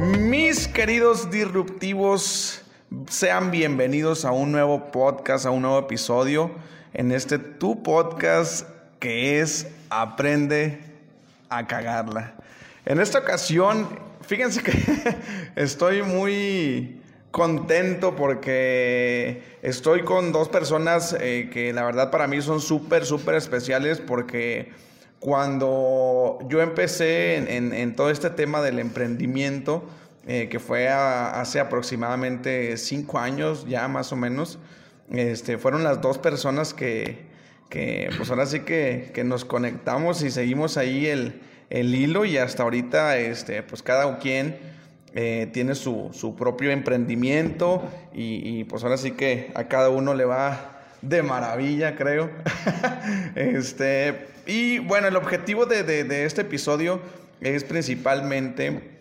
Mis queridos disruptivos, sean bienvenidos a un nuevo podcast, a un nuevo episodio en este tu podcast que es Aprende a cagarla. En esta ocasión, fíjense que estoy muy contento porque estoy con dos personas eh, que la verdad para mí son súper, súper especiales porque cuando yo empecé en, todo este tema del emprendimiento, eh, que fue hace aproximadamente cinco años ya más o menos, este, fueron las dos personas que, que pues ahora sí que, que nos conectamos y seguimos ahí el, el hilo y hasta ahorita este, pues cada quien eh, tiene su, su propio emprendimiento y, pues ahora sí que a cada uno le va de maravilla, creo. este, y bueno, el objetivo de, de- este episodio es principalmente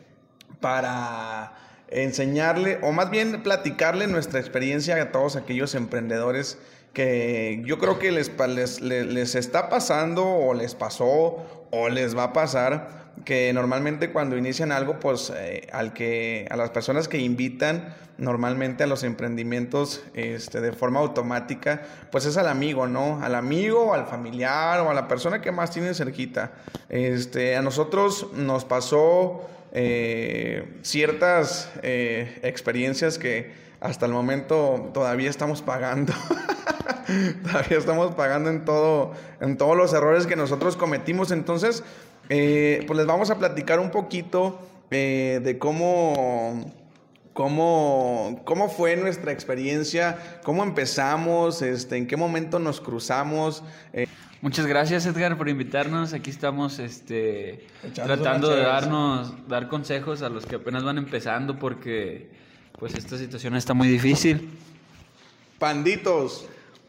para enseñarle, o más bien platicarle nuestra experiencia a todos aquellos emprendedores que yo creo que les, les- les está pasando o les pasó o les va a pasar que normalmente cuando inician algo, pues eh, al que, a las personas que invitan normalmente a los emprendimientos este, de forma automática, pues es al amigo, ¿no? Al amigo, al familiar o a la persona que más tienen cerquita. Este, a nosotros nos pasó eh, ciertas eh, experiencias que hasta el momento todavía estamos pagando. todavía estamos pagando en todo, en todos los errores que nosotros cometimos. Entonces, eh, pues les vamos a platicar un poquito eh, de cómo, cómo, cómo fue nuestra experiencia, cómo empezamos, este, en qué momento nos cruzamos. eh, Muchas gracias Edgar por invitarnos. Aquí estamos este, Echándonos tratando de darnos, dar consejos a los que apenas van empezando porque pues esta situación está muy difícil. panditos.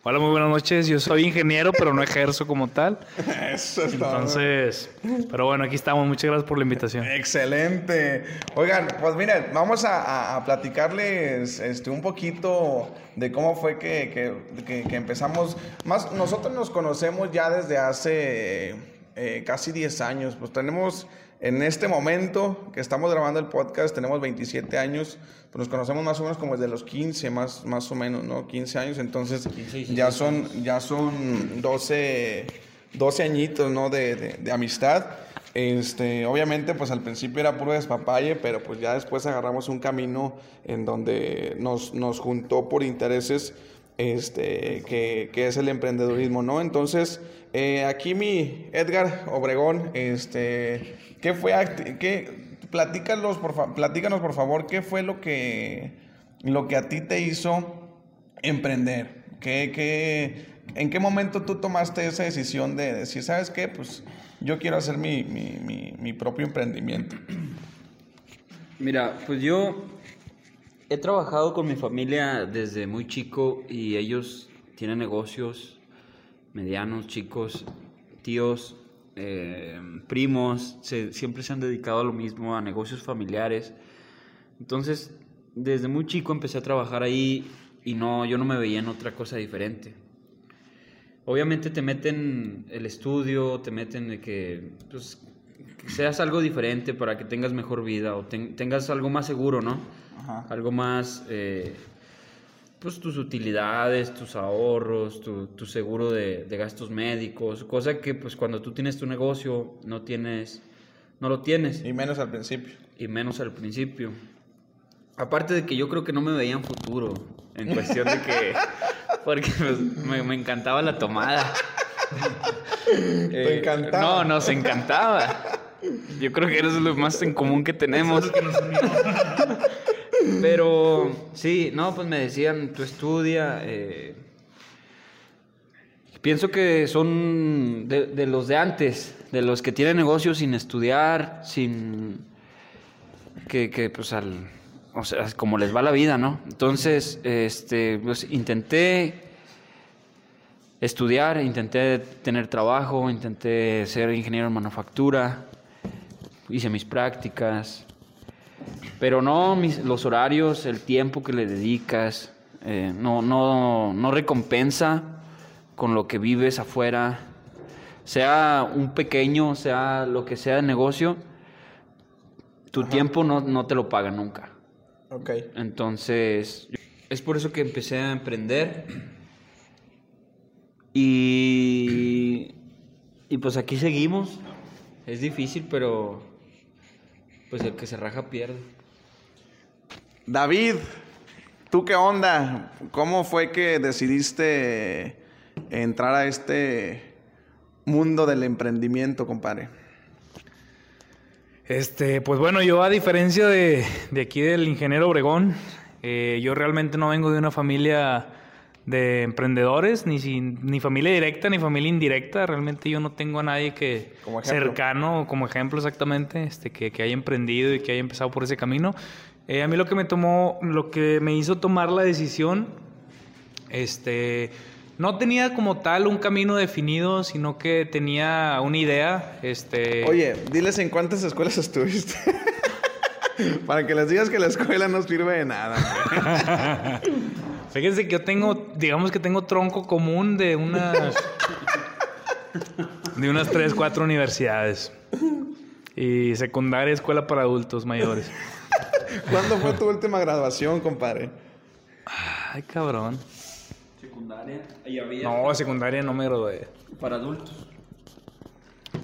Hola, muy buenas noches. Yo soy ingeniero, pero no ejerzo como tal. Eso es todo. Entonces, pero bueno, aquí estamos. Muchas gracias por la invitación. Excelente. Oigan, pues miren, vamos a, a- a platicarles este, un poquito de cómo fue que, que- que- que empezamos. Más, nosotros nos conocemos ya desde hace eh, casi 10 años. Pues tenemos, en este momento que estamos grabando el podcast, tenemos 27 años. Pues nos conocemos más o menos como desde los 15, más, más o menos, ¿no? 15 años. Entonces, 15, ya 16 son, ya son 12, 12 añitos, ¿no? De, de- de amistad. Este, obviamente, pues al principio era puro despapalle, pero pues ya después agarramos un camino en donde nos, nos juntó por intereses, este, que, que es el emprendedurismo, ¿no? Entonces, eh, aquí mi Edgar Obregón, este, ¿qué fue, qué, platícanos por, fa- platícanos por favor, qué fue lo que, lo que a ti te hizo emprender? ¿Qué, qué, ¿En qué momento tú tomaste esa decisión de decir, sabes qué? Pues yo quiero hacer mi, mi, mi propio emprendimiento. Mira, pues yo he trabajado con mi familia desde muy chico y ellos tienen negocios medianos, chicos, tíos, eh, primos, se- siempre se han dedicado a lo mismo, a negocios familiares. Entonces, desde muy chico empecé a trabajar ahí y no, yo no me veía en otra cosa diferente. Obviamente te meten el estudio, te meten de que, pues, que seas algo diferente para que tengas mejor vida o ten- tengas algo más seguro, ¿no? Ajá. Algo más, eh, pues tus utilidades, tus ahorros, tu, tu seguro de, de gastos médicos, cosa que pues cuando tú tienes tu negocio no tienes, no lo tienes Y menos al principio. y menos al principio. Aparte de que yo creo que no me veía en futuro, en cuestión de que, porque pues, me, me encantaba la tomada. Te encantaba. No, nos encantaba. Yo creo que eso es lo más en común que tenemos. Pero sí, no, pues me decían, tú estudia. eh, pienso que son de, de los de antes, de los que tienen negocios sin estudiar, sin que, que pues al o sea, como les va la vida, ¿no? Entonces, este, pues intenté estudiar, intenté tener trabajo, intenté ser ingeniero en manufactura, hice mis prácticas, pero no mis, los horarios, el tiempo que le dedicas, eh, no, no, no recompensa con lo que vives afuera, sea un pequeño, sea lo que sea de negocio, tu tiempo no, no te lo paga nunca. Ok. Entonces, es por eso que empecé a emprender. Y, y pues aquí seguimos. Es difícil, pero pues el que se raja pierde. David, ¿tú qué onda? ¿Cómo fue que decidiste entrar a este mundo del emprendimiento, compadre? Este, pues bueno, yo a diferencia de, de aquí del ingeniero Obregón, eh, yo realmente no vengo de una familia de emprendedores, ni, sin- ni familia directa ni familia indirecta. Realmente yo no tengo a nadie que Como cercano, como ejemplo exactamente, este, que, que haya emprendido y que haya empezado por ese camino. Eh, a mí lo que me tomó, lo que me hizo tomar la decisión, este, no tenía como tal un camino definido, sino que tenía una idea, este. Oye, diles en cuántas escuelas estuviste. Para que les digas que la escuela no sirve de nada. Fíjense que yo tengo, digamos que tengo tronco común de unas. de unas 3, 4 universidades. Y secundaria, escuela para adultos mayores. ¿Cuándo fue tu última graduación, compadre? Ay, cabrón. Secundaria. Ahí había No, secundaria no me gradué. para adultos.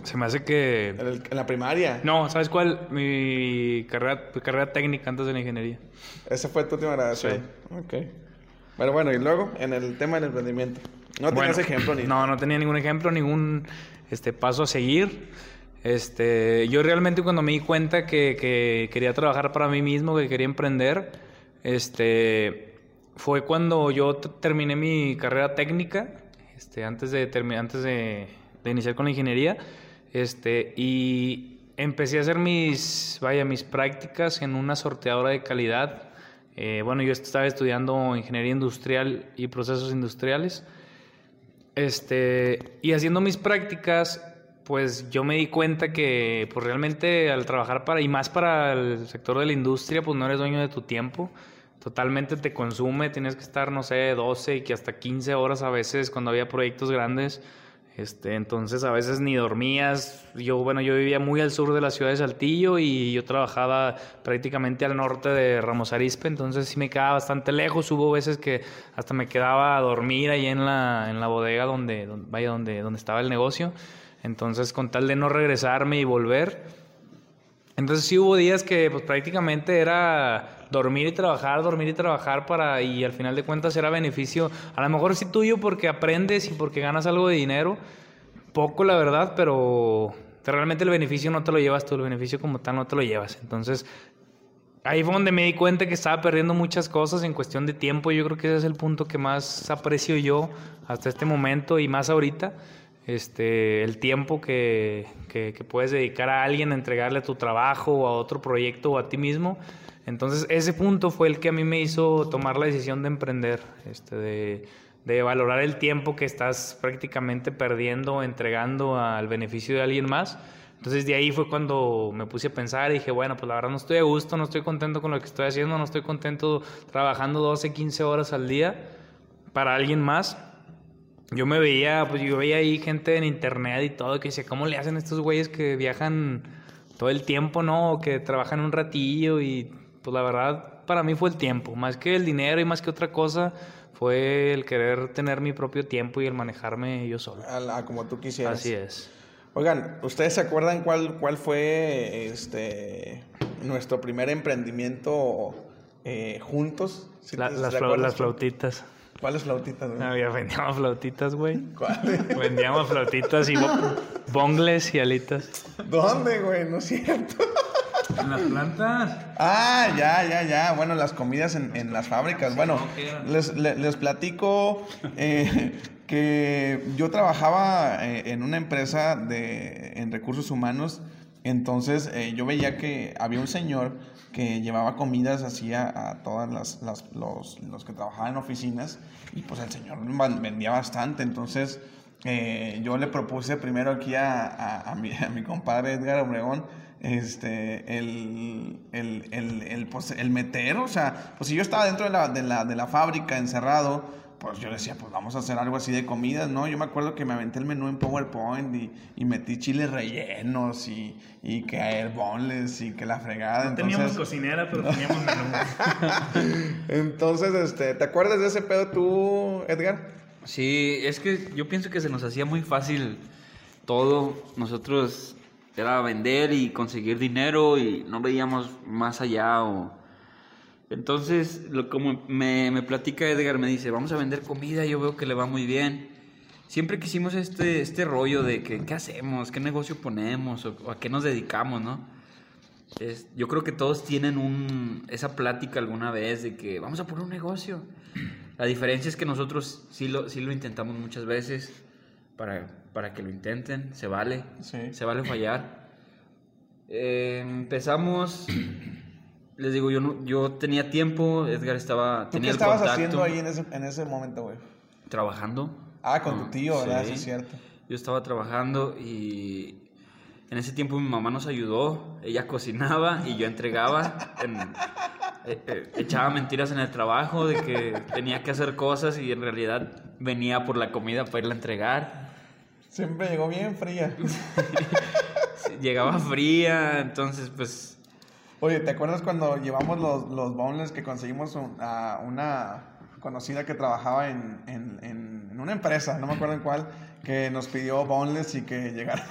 Se me hace que. En, la primaria. No, ¿sabes cuál? Mi carrera, mi carrera técnica antes de la ingeniería. Esa fue tu última graduación. Ok. Pero bueno, y luego, en el tema del emprendimiento. No tenías Bueno, ejemplo ni No, no tenía ningún ejemplo, ningún este, paso a seguir. Este, yo realmente cuando me di cuenta que, que quería trabajar para mí mismo, que quería emprender, este, fue cuando yo terminé mi carrera técnica, este, antes de, antes de, de iniciar con la ingeniería, este, y empecé a hacer mis, vaya, mis prácticas en una sorteadora de calidad. Eh, bueno, yo estaba estudiando ingeniería industrial y procesos industriales. Este, y haciendo mis prácticas, pues yo me di cuenta que pues realmente al trabajar para, y más para el sector de la industria, pues no eres dueño de tu tiempo. Totalmente te consume, tienes que estar, no sé, 12 y que hasta 15 horas a veces cuando había proyectos grandes. Este, entonces a veces ni dormías. Yo, bueno, yo vivía muy al sur de la ciudad de Saltillo y yo trabajaba prácticamente al norte de Ramos Arizpe, entonces sí me quedaba bastante lejos. Hubo veces que hasta me quedaba a dormir ahí en la, en la bodega donde, donde- vaya, donde, donde estaba el negocio. Entonces, con tal de no regresarme y volver, entonces sí hubo días que pues prácticamente era dormir y trabajar, dormir y trabajar para y al final de cuentas era beneficio, a lo mejor sí tuyo porque aprendes y porque ganas algo de dinero, poco la verdad, pero realmente el beneficio no te lo llevas tú, el beneficio como tal no te lo llevas. Entonces ahí fue donde me di cuenta que estaba perdiendo muchas cosas en cuestión de tiempo. Yo creo que ese es el punto que más aprecio yo hasta este momento y más ahorita. Este, el tiempo que, que- puedes dedicar a alguien a entregarle tu trabajo o a otro proyecto o a ti mismo. Entonces, ese punto fue el que a mí me hizo tomar la decisión de emprender, este, de, de valorar el tiempo que estás prácticamente perdiendo, entregando al beneficio de alguien más. Entonces de ahí fue cuando me puse a pensar y dije, bueno, pues la verdad no estoy a gusto, no estoy contento con lo que estoy haciendo, no estoy contento trabajando 12, 15 horas al día para alguien más. Yo me veía, pues yo veía ahí gente en internet y todo que decía, ¿cómo le hacen estos güeyes que viajan todo el tiempo, no? O que trabajan un ratillo y pues la verdad para mí fue el tiempo, más que el dinero y más que otra cosa, fue el querer tener mi propio tiempo y el manejarme yo solo. A como tú quisieras. Así es. Oigan, ¿ustedes se acuerdan cuál, cuál fue este nuestro primer emprendimiento eh, juntos? ¿Sí La- te- las, te las flautitas. ¿Cuáles flautitas? güey? Había, vendíamos flautitas, güey. ¿Cuáles? Vendíamos flautitas y bo- bongles y alitas. ¿Dónde, güey? No es cierto. En las plantas. Ah, ya, ya, ya. Bueno, las comidas en, en las fábricas. Bueno, les, le- les platico eh, que yo trabajaba eh, en una empresa de, en recursos humanos. Entonces eh, yo veía que había un señor que llevaba comidas así a, todas las, las- los, los que trabajaban en oficinas y pues el señor vendía bastante. Entonces eh, yo le propuse primero aquí a, a- mi, a mi compadre Edgar Obregón este, el, el, el, el, pues, el meter, o sea, pues si yo estaba dentro de la, de la, de la fábrica encerrado, pues yo decía, pues vamos a hacer algo así de comidas, ¿no? Yo me acuerdo que me aventé el menú en PowerPoint y, y metí chiles rellenos y, y que boneless y que la fregada. No teníamos cocinera, pero teníamos menú. entonces, este, ¿te acuerdas de ese pedo tú, Edgar? Sí, es que yo pienso que se nos hacía muy fácil todo. Nosotros era vender y conseguir dinero y no veíamos más allá o... Entonces, lo, como me, me platica Edgar, me dice, vamos a vender comida, yo veo que le va muy bien. Siempre quisimos este, este rollo de que, qué hacemos, qué negocio ponemos o, o a qué nos dedicamos, ¿no? Es- yo creo que todos tienen un, esa plática alguna vez de que vamos a poner un negocio. La diferencia es que nosotros sí lo, sí lo intentamos muchas veces para, para que lo intenten, se vale, Sí. se vale fallar. Eh, empezamos, les digo, yo, no- yo tenía tiempo, Edgar estaba, ¿Tú qué tenía el estabas contacto, haciendo ahí en ese, en ese momento, güey? trabajando. Ah, con tu tío, ¿verdad? Sí, sí. es cierto. Yo estaba trabajando y en ese tiempo mi mamá nos ayudó. Ella cocinaba y yo entregaba. en- eh, eh, echaba mentiras en el trabajo de que tenía que hacer cosas y en realidad venía por la comida para irla a entregar. Siempre llegó bien fría. Llegaba fría, entonces pues Oye, ¿te acuerdas cuando llevamos los, los boneless que conseguimos un- a una conocida que trabajaba en, en, en- en una empresa, no me acuerdo en cuál, que nos pidió boneless y que llegaron...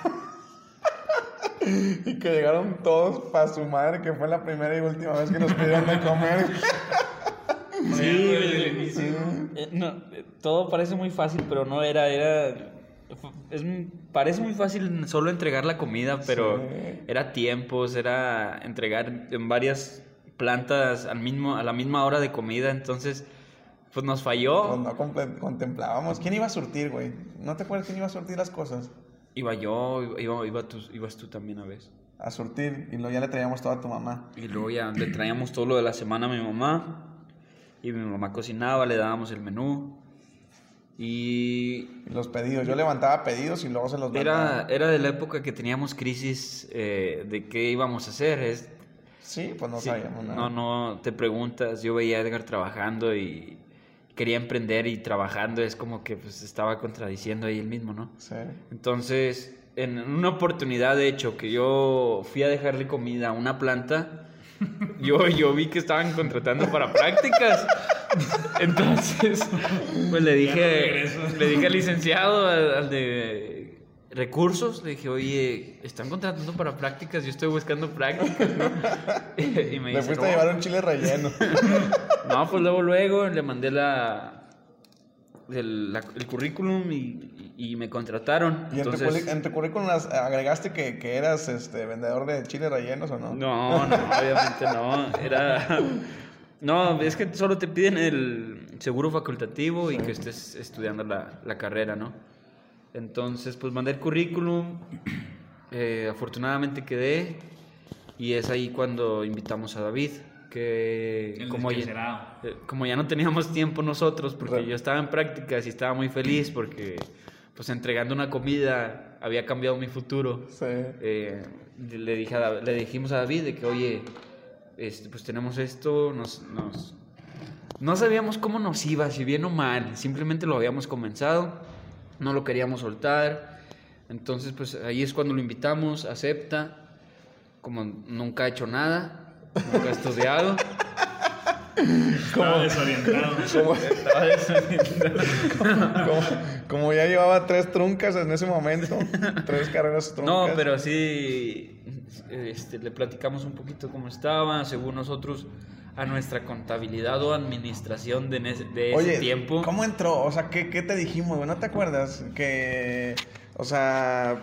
y que llegaron todos para su madre, que fue la primera y última vez que nos pidieron de comer. Sí, eh, no, eh, todo parece muy fácil, pero no era, era, es, parece muy fácil solo entregar la comida, pero Sí. era tiempos, era entregar en varias plantas al mismo, a la misma hora de comida, entonces, pues nos Pues falló. no comple- contemplábamos. ¿Quién iba a surtir, güey? ¿No te acuerdas quién iba a surtir las cosas? Iba yo, iba, iba tú, ibas tú también a veces. A surtir y luego ya le traíamos todo a tu mamá. Y luego ya le traíamos todo lo de la semana a mi mamá. Y mi mamá cocinaba, le dábamos el menú. Y los pedidos. Yo levantaba pedidos y luego se los Era, mandaba. era de la época que teníamos crisis eh, de qué íbamos a hacer. Es, Sí, pues no sí, sabíamos nada. no, no, te preguntas. Yo veía a Edgar trabajando y quería emprender y trabajando. Es como que pues, estaba contradiciendo ahí el mismo, ¿no? Sí. Entonces, en una oportunidad, de hecho, que yo fui a dejarle comida a una planta, yo, yo vi que estaban contratando para prácticas. Entonces, pues le dije, le dije al licenciado, al, al de recursos, le dije, oye, están contratando para prácticas, yo estoy buscando prácticas, ¿no? Y me dice, fuiste a llevar un chile relleno. No, pues luego, luego le mandé la, el, la- el currículum y, y me contrataron. ¿Y en, tu, Entonces, en tu currículum las- agregaste que, que eras este vendedor de chiles rellenos o no? No, no, obviamente no. Era. No, es que solo te piden el seguro facultativo y que estés estudiando la, la carrera, ¿no? Entonces, pues mandé el currículum. eh, afortunadamente quedé. Y es ahí cuando invitamos a David. Que como ya, eh, como ya no teníamos tiempo nosotros, porque Re- yo estaba en prácticas y estaba muy feliz porque, pues entregando una comida, había cambiado mi futuro Sí. eh, le, dije a le dijimos a David de que, oye, este, pues tenemos esto, nos, nos- no sabíamos cómo nos iba, si bien o mal, simplemente lo habíamos comenzado, no lo queríamos soltar, entonces pues ahí es cuando lo invitamos, acepta, como nunca ha hecho nada, nunca ha estudiado. Estaba desorientado. Como, como, como ya llevaba tres truncas en ese momento, tres carreras truncas. No, pero sí, este, le platicamos un poquito cómo estaba, según nosotros, a nuestra contabilidad o administración de, ese- de ese Oye, tiempo. ¿cómo entró? O sea, ¿qué, qué te dijimos? ¿No te acuerdas? Que, o sea,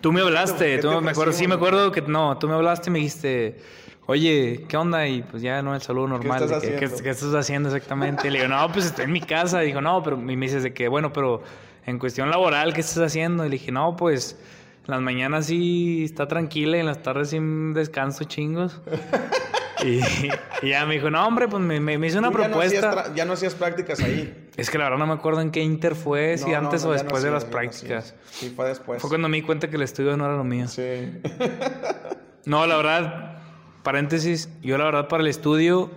Tú me ¿Qué hablaste, tú me acuerdo, sí me acuerdo que no, tú me hablaste y me dijiste, oye, ¿qué onda? Y pues ya no el saludo normal. estás de que, ¿qué, haciendo? qué estás haciendo exactamente? Y le digo, no, pues estoy en mi casa. Y dijo, no, pero me dices de que, bueno, pero en cuestión laboral, ¿qué estás haciendo? Y le dije, no, pues en las mañanas sí está tranquila y en las tardes sí descanso chingos. y, y ya me dijo, no, hombre, pues me, me- me hizo una ya propuesta. Ya no hacías prácticas ahí. es que la verdad no me acuerdo en qué inter fue, si No, antes no, o después de las prácticas. Sí, fue después. Fue cuando me di cuenta que el estudio no era lo mío. Sí. No, la verdad, paréntesis, yo la verdad para el estudio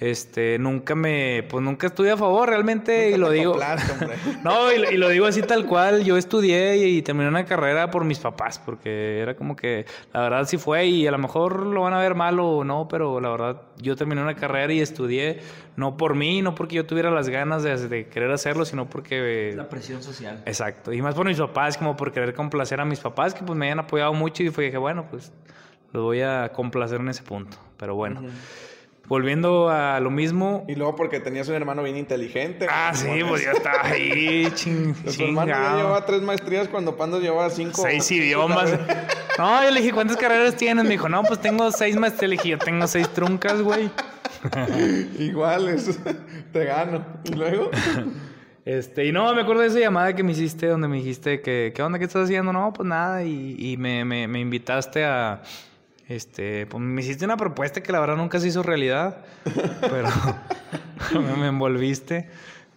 este, nunca me, pues nunca estuve a favor realmente y lo digo. No, y, lo- y lo digo así tal cual. Yo estudié y, terminé una carrera por mis papás, porque era como que la verdad sí fue y a lo mejor lo van a ver mal o no, pero la verdad yo terminé una carrera y estudié no por mí, no porque yo tuviera las ganas de, de querer hacerlo, sino porque... La presión social. Exacto, y más por mis papás, como por querer complacer a mis papás, que pues me habían apoyado mucho y fue dije, bueno, pues los voy a complacer en ese punto. Pero bueno, volviendo a lo mismo. Y luego porque tenías un hermano bien inteligente. Ah, sí, pues ya estaba ahí, ching, tu hermano ya llevaba tres maestrías cuando Pando llevaba cinco. Seis idiomas. No, yo le dije, ¿cuántas carreras tienes? Me dijo, no, pues tengo seis maestrías. Le dije, yo tengo seis truncas, güey. Iguales. Te gano. Y luego. Este, y no, me acuerdo de esa llamada que me hiciste donde me dijiste que, ¿qué onda? ¿Qué estás haciendo? No, pues nada. Y, y me, me, me invitaste a, este, pues me hiciste una propuesta que la verdad nunca se hizo realidad. Pero me, envolviste.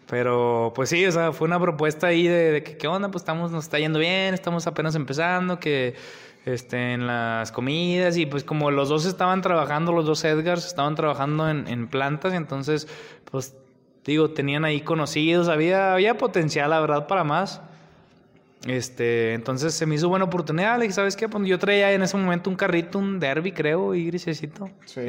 Pero, pues sí, o sea, fue una propuesta ahí de, de que, ¿qué onda? Pues estamos, nos está yendo bien, estamos apenas empezando, que, este, en las comidas y pues como los dos estaban trabajando, los dos Edgars estaban trabajando en, en plantas, entonces, pues digo, tenían ahí conocidos, había, había potencial, la verdad, para más. Este, entonces se me hizo buena oportunidad. Le dije, ¿sabes qué? Pues yo traía en ese momento un carrito, un derby, creo, y grisecito. Sí.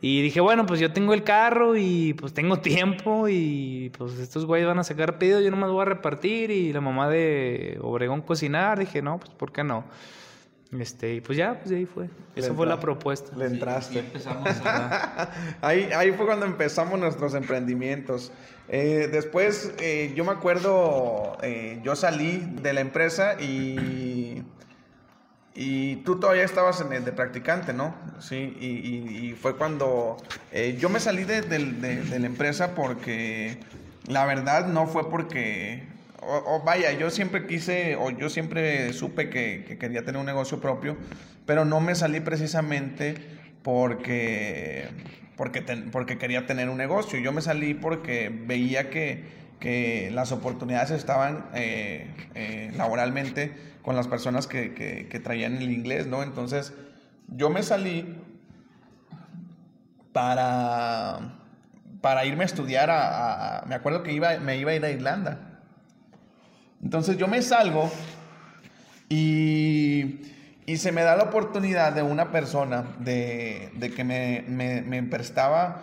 Y dije, bueno, pues yo tengo el carro y pues tengo tiempo y pues estos güeyes van a sacar pedidos, yo nomás voy a repartir y la mamá de Obregón cocinar. Dije, no, pues ¿por qué no? Este, y pues ya, pues ahí fue. Esa Le fue la propuesta. Le entraste. Y empezamos a... Ahí, ahí fue cuando empezamos nuestros emprendimientos. Eh, después, eh, yo me acuerdo, eh, yo salí de la empresa y, y tú todavía estabas en el de practicante, ¿no? Sí, y, y- y fue cuando eh, yo me salí de, del- de- de la empresa porque la verdad no fue porque, o, vaya, yo siempre quise, o yo siempre supe que, que quería tener un negocio propio, pero no me salí precisamente porque, porque, ten- porque quería tener un negocio. Yo me salí porque veía que, que las oportunidades estaban eh, eh, laboralmente con las personas que, que- traían el inglés, ¿no? Entonces, yo me salí para, para irme a estudiar a- Me acuerdo que iba, me iba a ir a Irlanda. Entonces yo me salgo y, y se me da la oportunidad de una persona de, de que me, me- prestaba,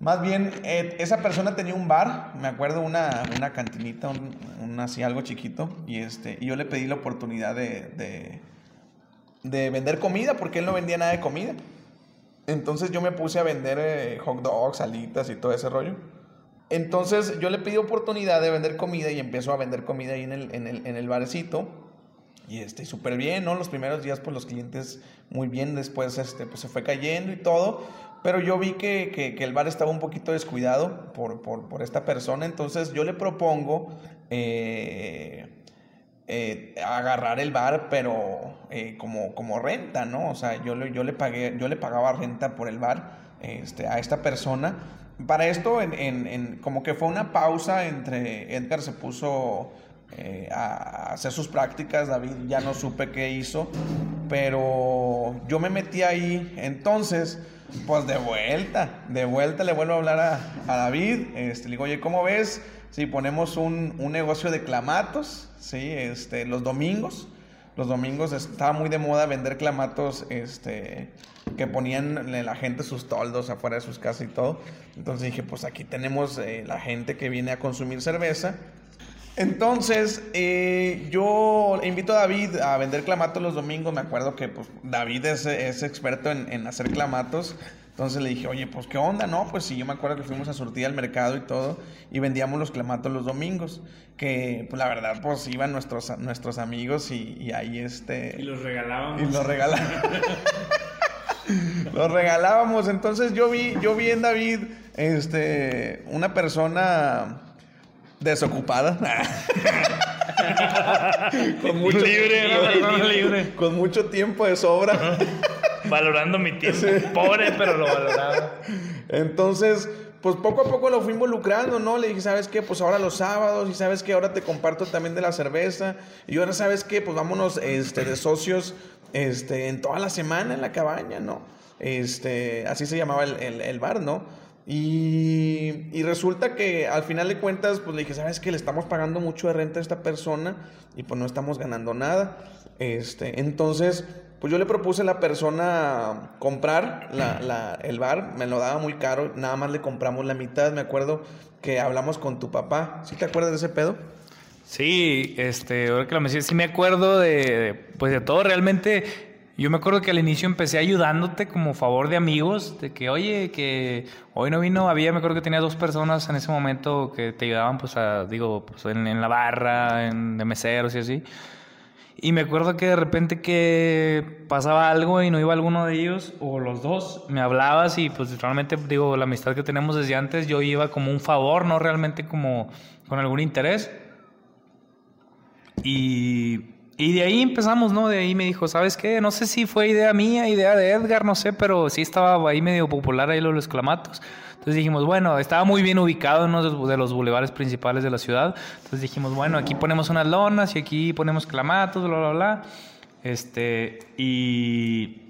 más bien eh, esa persona tenía un bar, me acuerdo una, una cantinita, un, así algo chiquito, y, este, y yo le pedí la oportunidad de, de, de vender comida porque él no vendía nada de comida. Entonces yo me puse a vender eh, hot dogs, alitas y todo ese rollo. Entonces yo le pedí oportunidad de vender comida y empezó a vender comida ahí en el, en el, en el. Y este, súper bien, ¿no? Los primeros días, pues los clientes muy bien, después este, pues se fue cayendo y todo. Pero yo vi que, que- el bar estaba un poquito descuidado por, por- por esta persona. Entonces yo le propongo eh, eh, agarrar el bar, pero eh, como, como renta, ¿no? O sea, yo, yo, le pagué, yo le pagaba renta por el bar este, a esta persona. Para esto, en, en- en- como que fue una pausa entre Edgar se puso eh, a hacer sus prácticas, David ya no supe qué hizo, pero yo me metí ahí, entonces, pues de vuelta, de vuelta le vuelvo a hablar a, David, este, le digo, oye, ¿cómo ves si ponemos un, un negocio de clamatos, sí, este, los domingos? Los domingos estaba muy de moda vender clamatos, este, que ponían la gente sus toldos afuera de sus casas y todo. Entonces dije, pues aquí tenemos eh, la gente que viene a consumir cerveza. Entonces, eh, yo invito a David a vender clamatos los domingos. Me acuerdo que pues, David es, es experto en, en hacer clamatos. Entonces le dije, oye, pues qué onda, ¿no? Pues sí, yo me acuerdo que fuimos a surtir al mercado y todo. Y vendíamos los clamatos los domingos. Que, pues la verdad, pues iban nuestros, nuestros amigos y, y ahí este... Y los regalábamos. Y los regalábamos. los regalábamos. Entonces yo vi, yo vi en David, este, una persona desocupada. con mucho Libre, libre. Con mucho tiempo de sobra. Valorando mi tiempo. Pobre, pero lo valoraba. Entonces, pues poco a poco lo fui involucrando, ¿no? Le dije, ¿sabes qué? Pues ahora los sábados, y ¿sabes qué? Ahora te comparto también de la cerveza. Y ahora, ¿sabes qué? Pues vámonos este, de socios este, en toda la semana en la cabaña, ¿no? Este, así se llamaba el, el- bar, ¿no? Y, y resulta que al final de cuentas, pues le dije, ¿sabes qué? Le estamos pagando mucho de renta a esta persona y pues no estamos ganando nada. Este, entonces, pues yo le propuse a la persona comprar la, la- el bar, me lo daba muy caro, nada más le compramos la mitad. Me acuerdo que hablamos con tu papá. ¿Sí te acuerdas de ese pedo? Sí, este, ahora que lo mencionas, sí me acuerdo de, de, pues de todo. Realmente, yo me acuerdo que al inicio empecé ayudándote como favor de amigos, de que, oye, que hoy no vino, había, me acuerdo que tenía dos personas en ese momento que te ayudaban, pues, a, digo, pues, en, en la barra, en, de meseros y así. Y me acuerdo que de repente que pasaba algo y no iba alguno de ellos, o los dos, me hablabas y pues realmente, digo, la amistad que tenemos desde antes, yo iba como un favor, no realmente como con algún interés. Y, de ahí empezamos, ¿no? De ahí me dijo, ¿sabes qué? No sé si fue idea mía, idea de Edgar, no sé, pero sí estaba ahí medio popular ahí los clamatos. Entonces dijimos, bueno, estaba muy bien ubicado en uno de los bulevares principales de la ciudad. Entonces dijimos, bueno, aquí ponemos unas lonas y aquí ponemos clamatos, bla, bla, bla. Este, y...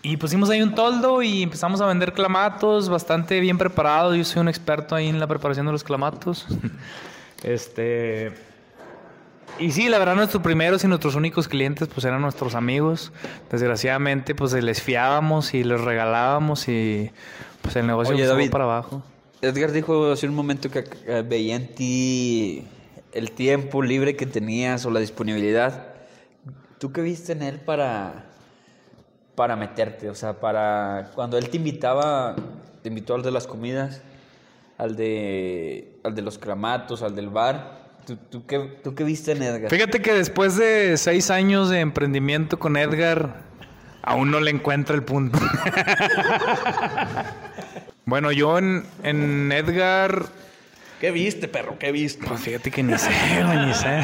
Y pusimos ahí un toldo y empezamos a vender clamatos bastante bien preparados. Yo soy un experto ahí en la preparación de los clamatos. este... Y sí, la verdad, nuestros primeros y nuestros únicos clientes pues eran nuestros amigos. Desgraciadamente, pues les fiábamos y les regalábamos y pues el negocio Oye, David. para abajo. Edgar dijo hace un momento que eh, veía en ti el tiempo libre que tenías o la disponibilidad. ¿Tú qué viste en él para, para meterte? O sea, para cuando él te invitaba, te invitó al de las comidas, al de, al de los cramatos, al del bar. ¿Tú, tú qué, ¿Tú qué viste en Edgar? Fíjate que después de seis años de emprendimiento con Edgar, aún no le encuentra el punto. bueno, yo en, en Edgar ¿Qué viste, perro? ¿Qué viste? Pues fíjate que ni sé, güey, ni sé.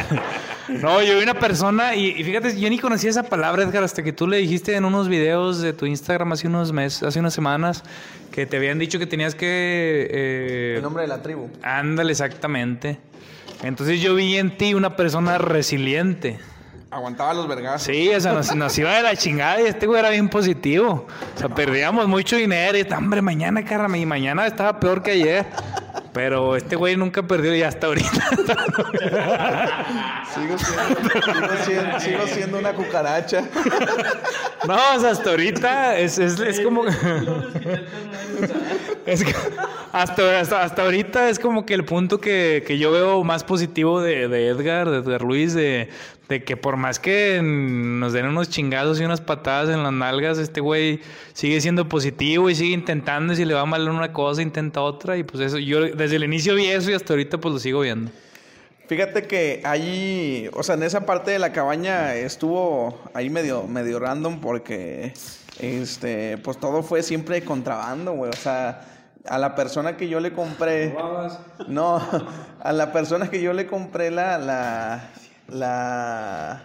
No, yo vi una persona y, y fíjate, yo ni conocía esa palabra, Edgar, hasta que tú le dijiste en unos videos de tu Instagram hace unos meses, hace unas semanas, que te habían dicho que tenías que... eh, El nombre de la tribu. ándale, exactamente. Entonces yo vi en ti una persona resiliente. Aguantaba los vergazos. Sí, o sea, nos, nos iba de la chingada y este güey era bien positivo. O sea, perdíamos mucho dinero y hombre, mañana, caramba, y mañana estaba peor que ayer. Pero este güey nunca perdió y hasta ahorita. Sigo siendo, sigo siendo, sigo siendo una cucaracha. No, o sea, hasta ahorita es, es, es como. es que hasta, hasta, hasta ahorita es como que el punto que, que yo veo más positivo de, de Edgar, de Edgar Luis, de, de que por más que nos den unos chingados y unas patadas en las nalgas, este güey sigue siendo positivo y sigue intentando. Y si le va mal una cosa, intenta otra. Y pues eso, yo desde el inicio vi eso y hasta ahorita pues lo sigo viendo. Fíjate que ahí, o sea, en esa parte de la cabaña estuvo ahí medio, medio random porque, este, pues todo fue siempre de contrabando, güey. O sea, a la persona que yo le compré, no, a la persona que yo le compré la, la, la,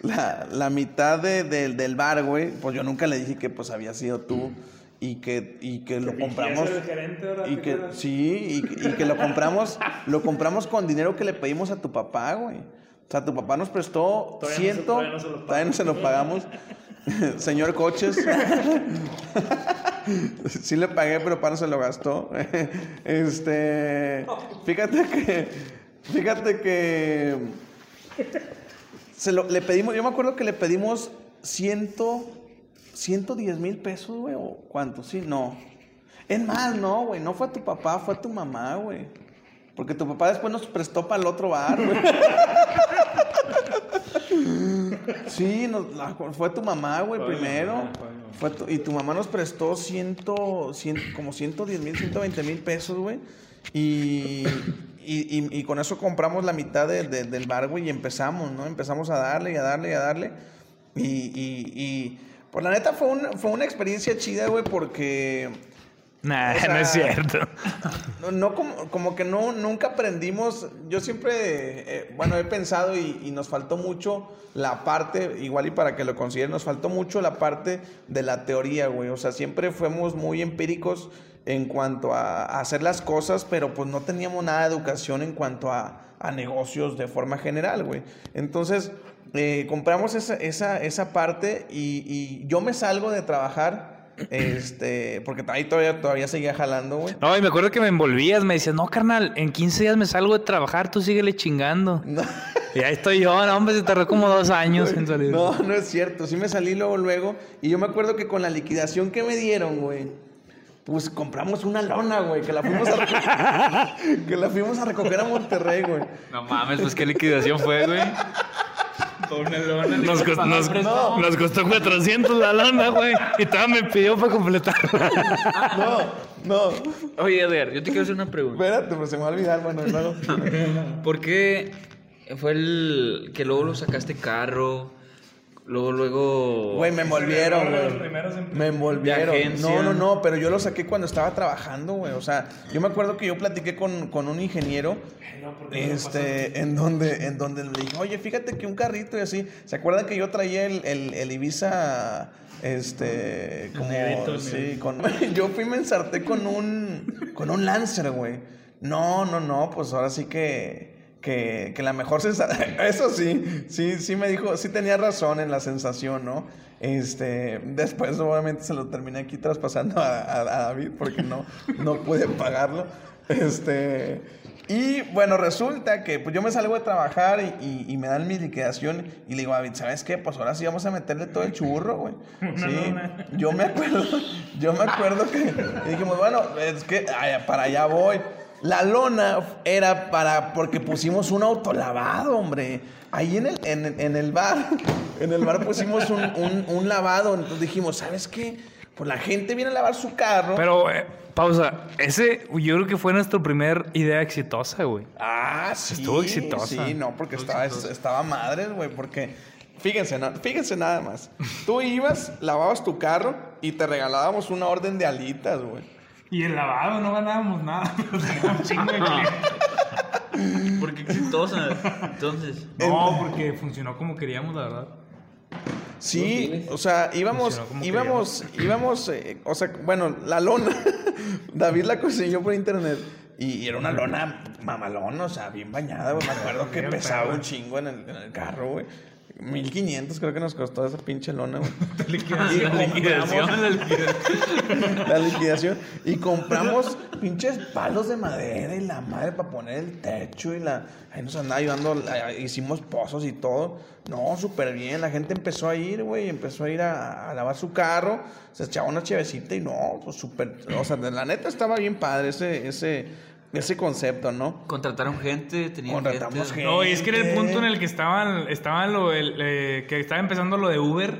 la, la mitad de- de- del bar, güey, pues yo nunca le dije que pues había sido tú y que, y que lo compramos. Y que, sí, y, que- y que lo compramos, lo compramos con dinero que le pedimos a tu papá, güey. O sea, tu papá nos prestó ciento, todavía no se lo pagamos. Señor Coches. sí le pagué, pero para no se lo gastó. este, fíjate que, fíjate que se lo, le pedimos, yo me acuerdo que le pedimos ciento, 110 mil pesos, güey, o cuánto, sí, no. Es más, no, güey, no fue a tu papá, fue a tu mamá, güey. Porque tu papá después nos prestó para el otro bar, güey. Sí, nos- la- fue tu mamá, güey, primero. Fue tu- y tu mamá nos prestó ciento, cien- como 110 mil, 120 mil pesos, güey. Y, y, y- y con eso compramos la mitad de- de- del bar, güey, y empezamos, ¿no? Empezamos a darle y a darle y a darle. Y, y, y pues la neta fue una, fue una experiencia chida, güey, porque... Nah, O sea, no es cierto. No, no como, como que no, nunca aprendimos. Yo siempre, eh, bueno, he pensado y, y nos faltó mucho la parte, igual y para que lo consideren, nos faltó mucho la parte de la teoría, güey. O sea, siempre fuimos muy empíricos en cuanto a, hacer las cosas, pero pues no teníamos nada de educación en cuanto a, a negocios de forma general, güey. Entonces, eh, compramos esa, esa, esa parte y, y yo me salgo de trabajar Este, porque ahí todavía, todavía seguía jalando, güey. No, y me acuerdo que me envolvías, me decías, no, carnal, en 15 días me salgo de trabajar, tú síguele chingando. No. Y ahí estoy yo, no, hombre, se tardó como dos años en salir. No, no es cierto. Sí me salí luego, luego. Y yo me acuerdo que con la liquidación que me dieron, güey, pues compramos una lona, güey, que la fuimos a recoger, que la fuimos a recoger a Monterrey, güey. No mames, pues qué liquidación fue, güey. Nos, costó, nos, nos costó 400 la lana, güey. Y todavía me pidió para completarla. No, no. Oye, Edgar, yo te quiero hacer una pregunta. Espérate, pues se me va a olvidar, bueno, luego. ¿Por qué fue el que luego lo sacaste carro? Luego, luego. Güey, me envolvieron, güey. Me envolvieron. No, no, no, pero yo lo saqué cuando estaba trabajando, güey. O sea, yo me acuerdo que yo platiqué con, con un ingeniero. Este, en donde, en donde le dije, oye, fíjate que un carrito y así. ¿Se acuerdan que yo traía el, el, el Ibiza? Este, como. sí, con. Yo fui y me ensarté con un. Con un Lancer, güey. No, no, no, pues ahora sí que que, que la mejor sensación, eso sí, sí, sí me dijo, sí tenía razón en la sensación, ¿no? Este, después obviamente se lo terminé aquí traspasando a, a- a David porque no, no pude pagarlo. Este, y bueno, resulta que pues yo me salgo de trabajar y, y- y me dan mi liquidación y le digo, David, ¿sabes qué? Pues ahora sí vamos a meterle todo el churro, güey. Sí, yo me acuerdo, yo me acuerdo que dijimos, bueno, es que ay, para allá voy. La lona era para, porque pusimos un autolavado, hombre. Ahí en el, en, el- en el bar, en el bar pusimos un, un- un lavado. Entonces dijimos, ¿sabes qué? Pues la gente viene a lavar su carro. Pero, eh, pausa. Ese, yo creo que fue nuestra primer idea exitosa, güey. Ah, sí. Estuvo exitosa. Sí, no, porque estaba, estaba madre, güey, porque fíjense, no- fíjense nada más. Tú ibas, lavabas tu carro y te regalábamos una orden de alitas, güey. Y el lavado no ganábamos nada, pero teníamos un chingo de clientes. ¿Por qué exitosa? Entonces. No, porque funcionó como queríamos, la verdad. Sí, o sea, íbamos, íbamos, íbamos, eh, o sea, bueno, la lona, David la consiguió por internet y, y era una lona mamalona, o sea, bien bañada, güey. Me acuerdo que pesaba un chingo en el, en el carro, güey. 1500 creo que nos costó esa pinche lona, güey. Y La liquidación, compramos- la liquidación. la liquidación. Y compramos pinches palos de madera y la madre para poner el techo y la... Ahí nos andaba ayudando, hicimos pozos y todo. No, súper bien. La gente empezó a ir, güey, empezó a ir a, a lavar su carro. Se echaba una chevecita y no, pues súper... O sea, de la neta estaba bien padre ese, ese, ese concepto, ¿no? Contrataron gente, tenían Contratamos gente. No, y es que era el punto en el que estaban, estaban lo, el, eh, que estaba empezando lo de Uber.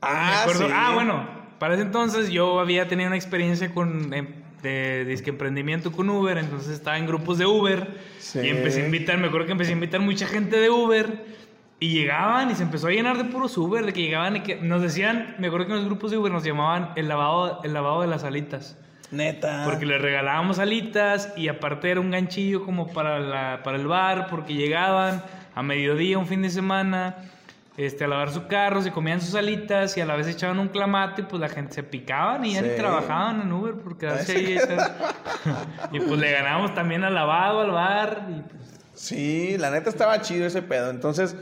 Ah, sí. ah, bueno, para ese entonces yo había tenido una experiencia con em, de disque emprendimiento con Uber, entonces estaba en grupos de Uber Sí. y empecé a invitar, me acuerdo que empecé a invitar mucha gente de Uber y llegaban y se empezó a llenar de puros Uber, de que llegaban y que nos decían, me acuerdo que en los grupos de Uber nos llamaban el lavado, el lavado de las alitas. Neta. Porque les regalábamos alitas y aparte era un ganchillo como para, la, para el bar, porque llegaban a mediodía, un fin de semana, este, a lavar su carro, se comían sus alitas y a la vez echaban un clamato y pues la gente se picaban y ya Sí. ni trabajaban en Uber por quedarse Sí. ahí. y pues le ganábamos también al lavado, al bar. Y pues, Sí, la neta estaba chido ese pedo. Entonces,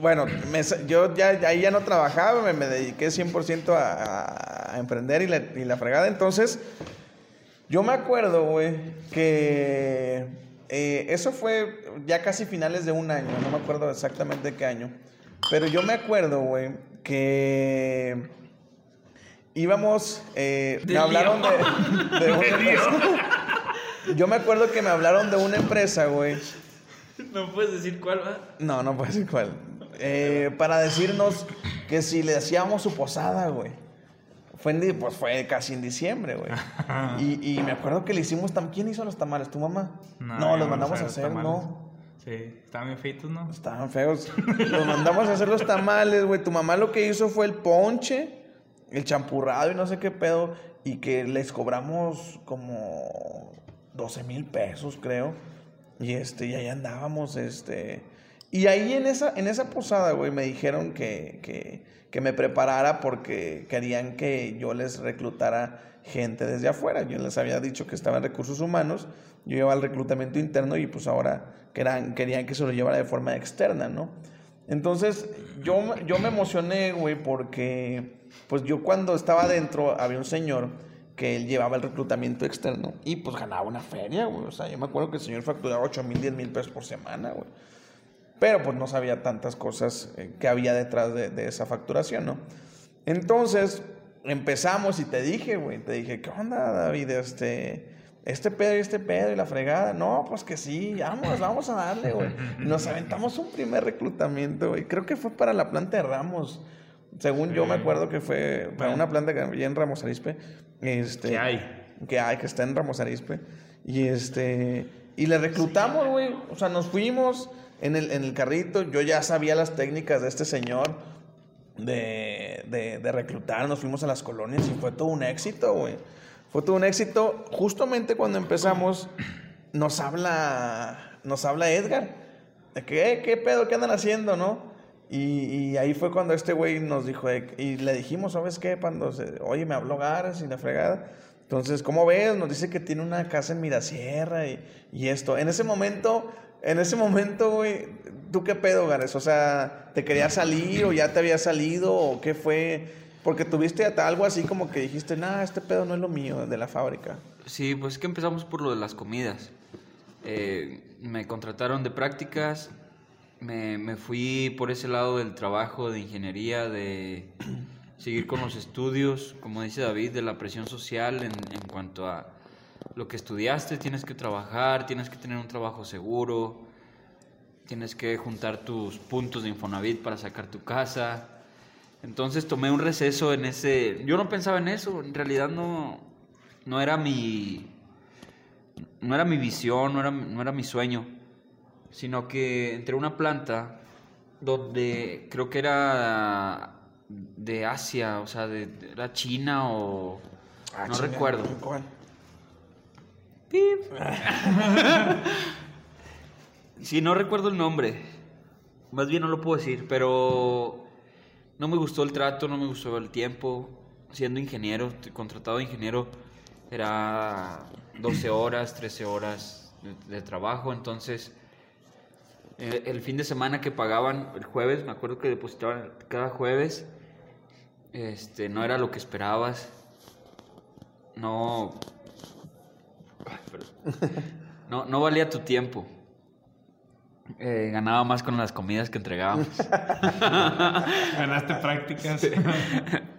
bueno, me yo ya, ya ahí ya no trabajaba, me, me dediqué 100% a, a- a emprender y la, y la fregada. Entonces, yo me acuerdo, güey, que eh, eso fue ya casi finales de un año, no me acuerdo exactamente qué año. Pero yo me acuerdo, güey, que íbamos, eh, me hablaron de, de una empresa. Yo me acuerdo que me hablaron de una empresa, güey. No puedes decir cuál va. No, no puedo decir cuál. Eh, para decirnos que si le hacíamos su posada, güey. Fue en pues fue casi en diciembre, güey. Y, y me acuerdo que le hicimos tam ¿Quién hizo los tamales? ¿Tu mamá? No, yo los mandamos a hacer, no. Sí, estaban bien feitos, ¿no? Estaban feos. Los mandamos a hacer los tamales, güey. Tu mamá lo que hizo fue el ponche, el champurrado y no sé qué pedo. Y que les cobramos como 12 mil pesos, creo. Y este, y ahí andábamos, este. Y ahí en esa, en esa posada, güey, me dijeron que, que, que me preparara porque querían que yo les reclutara gente desde afuera. Yo les había dicho que estaba en recursos humanos, yo llevaba el reclutamiento interno y pues ahora querían, querían que se lo llevara de forma externa, ¿no? Entonces, yo, yo me emocioné, güey, porque pues yo cuando estaba adentro había un señor que él llevaba el reclutamiento externo y pues ganaba una feria, güey. O sea, yo me acuerdo que el señor facturaba 8 mil, 10 mil pesos por semana, güey. Pero pues no sabía tantas cosas eh, que había detrás de, de esa facturación, ¿no? Entonces empezamos y te dije, güey, te dije, ¿qué onda, David? Este, este pedo y este pedo y la fregada. No, pues que sí, vamos, vamos a darle, güey. Nos aventamos un primer reclutamiento, güey. Creo que fue para la planta de Ramos. Según yo me acuerdo que fue para una planta que había en Ramos Arispe. Este, ¿Qué hay? Que hay, que está en Ramos Arispe. Y este, y le reclutamos, güey. O sea, nos fuimos en el, en el carrito. Yo ya sabía las técnicas de este señor de, de, de reclutar. Nos fuimos a las colonias y fue todo un éxito, güey. Fue todo un éxito. Justamente cuando empezamos, nos habla, nos habla Edgar. De que, "Eh, ¿qué pedo? ¿Qué andan haciendo, no? Y, y ahí fue cuando este güey nos dijo, eh, y le dijimos, ¿sabes qué? Cuando se- oye, me habló Garas y la fregada. Entonces, ¿cómo ves? Nos dice que tiene una casa en Mirasierra y, y esto. En ese momento, en ese momento, güey, ¿tú qué pedo, Gares? O sea, ¿te querías salir o ya te había salido o qué fue? Porque tuviste algo así como que dijiste, nah, este pedo no es lo mío de la fábrica. Sí, pues es que empezamos por lo de las comidas. Eh, me contrataron de prácticas, me, fui por ese lado del trabajo, de ingeniería, de seguir con los estudios, como dice David, de la presión social en cuanto a lo que estudiaste, tienes que trabajar, tienes que tener un trabajo seguro, tienes que juntar tus puntos de Infonavit para sacar tu casa. Entonces tomé un receso en ese... Yo no pensaba en eso, en realidad no, no era mi... No era mi visión, no era, no era mi sueño, sino que entré a una planta donde creo que era de Asia, o sea, de, era China o... Ah, no recuerdo. ¿cuál? Sí, no recuerdo el nombre. Más bien no lo puedo decir, pero no me gustó el trato, no me gustó el tiempo. Siendo ingeniero, contratado de ingeniero, era 12 horas, 13 horas de, de trabajo. Entonces, eh, el fin de semana que pagaban, el jueves, me acuerdo que depositaban cada jueves, este, no era lo que esperabas. No. No, no valía tu tiempo. Eh, ganaba más con las comidas que entregábamos. Ganaste prácticas.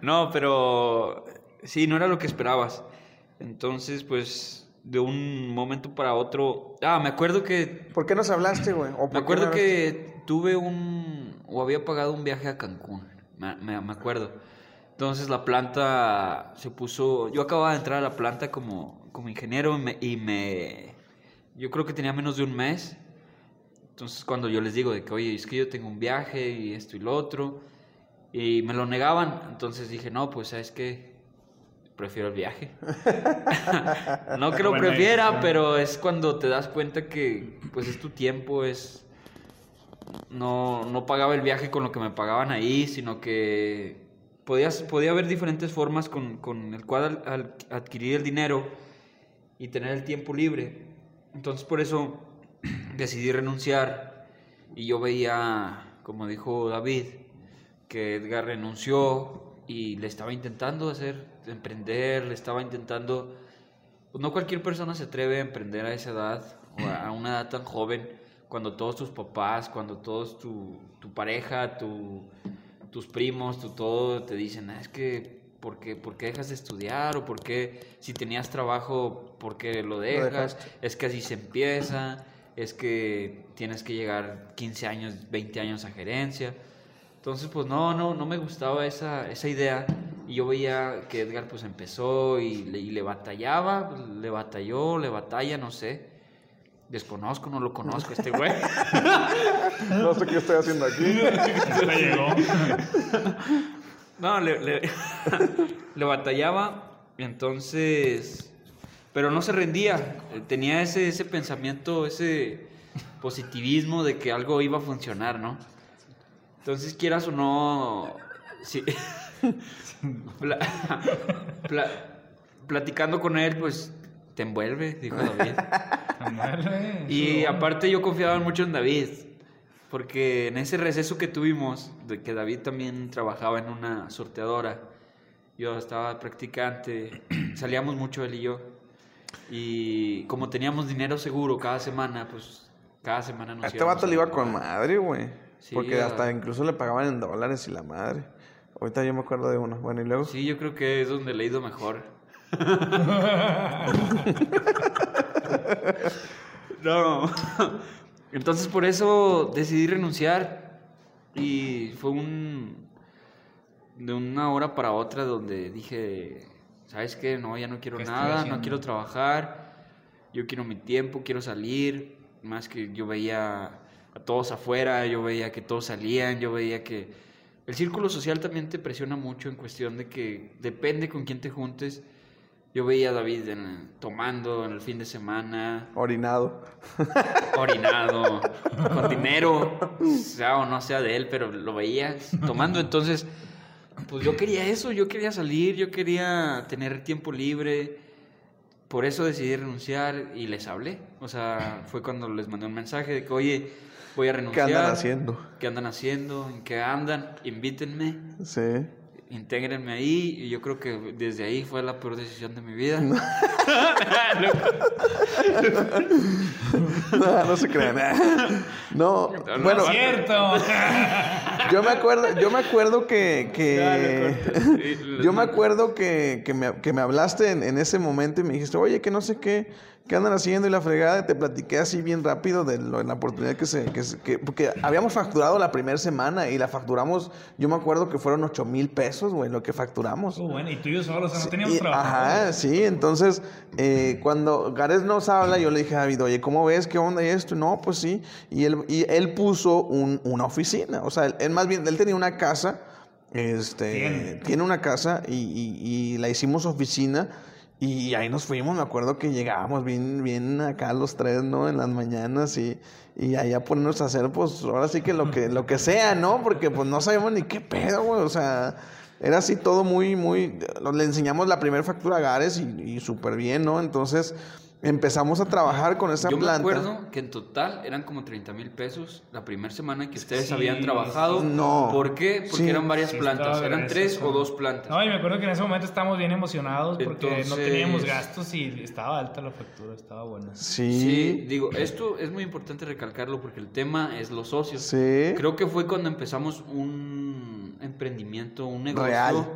no, pero sí, no era lo que esperabas. Entonces, pues, de un momento para otro. Ah, me acuerdo que. ¿Por qué nos hablaste, güey? ¿O por Me acuerdo que tuve un. O había pagado un viaje a Cancún. Me, me- me acuerdo. Entonces la planta se puso. Yo acababa de entrar a la planta como, como ingeniero y me, y me- Yo creo que tenía menos de un mes. Entonces cuando yo les digo de que, oye, es que yo tengo un viaje y esto y lo otro. Y me lo negaban. Entonces dije, no, pues sabes qué. Prefiero el viaje. no que lo Buena prefiera, pero es cuando te das cuenta que pues es tu tiempo, es no, no pagaba el viaje con lo que me pagaban ahí, sino que podías, podía haber diferentes formas con, con el cual al- al adquirir el dinero y tener el tiempo libre. Entonces por eso decidí renunciar y yo veía, como dijo David, que Edgar renunció y le estaba intentando hacer, emprender, le estaba intentando... Pues no cualquier persona se atreve a emprender a esa edad o a una edad tan joven, cuando todos tus papás, cuando todos tu, tu pareja, tu, tus primos, tu todo te dicen, "Ah, es que, ¿por qué, por qué dejas de estudiar? ¿O por qué, si tenías trabajo, por qué lo dejas? dejaste. es que así se empieza, es que tienes que llegar 15 años, 20 años a gerencia. Entonces, pues no, no, no me gustaba esa, esa idea. Y yo veía que Edgar pues empezó y le, y le batallaba, le batalló, le batalla, no sé. Desconozco, no lo conozco este güey. No sé qué estoy haciendo aquí. Hasta llegó. No, le, le, le batallaba, entonces, pero no se rendía, eh, tenía ese, ese pensamiento, ese positivismo de que algo iba a funcionar, ¿no? Entonces, quieras o no, sí, pla- pla- platicando con él, pues te envuelve, dijo David. Y aparte yo confiaba mucho en David, porque en ese receso que tuvimos, de que David también trabajaba en una sorteadora, yo estaba practicante, salíamos mucho él y yo. Y como teníamos dinero seguro cada semana, pues cada semana nos A este vato le iba con madre, güey. Sí, Porque a- hasta incluso le pagaban en dólares y la madre. Ahorita yo me acuerdo de uno. Bueno, y luego. Sí, yo creo que es donde le he ido mejor. no. Entonces por eso decidí renunciar y fue un de una hora para otra donde dije, ¿sabes qué? No, ya no quiero ¿Qué estoy nada, no quiero trabajar, yo quiero mi tiempo, quiero salir, más que yo veía a todos afuera, yo veía que todos salían, yo veía que el círculo social también te presiona mucho en cuestión de que depende con quién te juntes. Yo veía a David en- tomando en el fin de semana, Orinado. orinado, con dinero, sea o no sea de él, pero lo veía tomando. Entonces, pues yo quería eso, yo quería salir, yo quería tener tiempo libre. Por eso decidí renunciar y les hablé. O sea, fue cuando les mandé un mensaje de que, oye, voy a ¿Qué renunciar. andan haciendo? ¿Qué andan haciendo? ¿En qué andan? Invítenme, Sí. Intégrenme ahí. Y yo creo que desde ahí fue la peor decisión de mi vida. No, no se crean. No, No, bueno, Es cierto. yo me acuerdo, yo me acuerdo que, que yo me acuerdo que, que me, que me hablaste en, en ese momento y me dijiste, oye, que no sé qué, qué andan haciendo y la fregada, te platiqué así bien rápido de lo- la oportunidad que se, que, se- que- porque habíamos facturado la primera semana y la facturamos, yo me acuerdo que fueron 8 mil pesos, güey, lo que facturamos. Uh, bueno, y tú y yo solos, o sea, no teníamos Y- trabajo. Ajá, sí, entonces eh, cuando Gares nos habla, yo le dije a David, oye, ¿cómo ves? ¿Qué onda y esto? No, pues sí. Y él, y él puso un- una oficina, o sea, él, él más bien, él tenía una casa, este, Tiene. tiene una casa y, y- y la hicimos oficina. Y ahí nos fuimos, me acuerdo que llegábamos bien, bien acá los tres, ¿no? En las mañanas y, y ahí a ponernos a hacer, pues, ahora sí que lo que, lo que sea, ¿no? Porque pues no sabíamos ni qué pedo, güey, o sea, era así todo muy, muy, le enseñamos la primera factura a Gares y, y súper bien, ¿no? Entonces empezamos a trabajar con esa Yo me planta. acuerdo que en total eran como 30 mil pesos la primera semana que ustedes Sí, habían trabajado. No. ¿Por qué? Porque Sí. eran varias Sí, plantas. Eran tres o dos plantas. No, y me acuerdo que en ese momento estábamos bien emocionados porque no teníamos gastos y estaba alta la factura, estaba buena. Sí. Sí, digo, esto es muy importante recalcarlo porque el tema es los socios. Sí. Creo que fue cuando empezamos un emprendimiento, un negocio Real.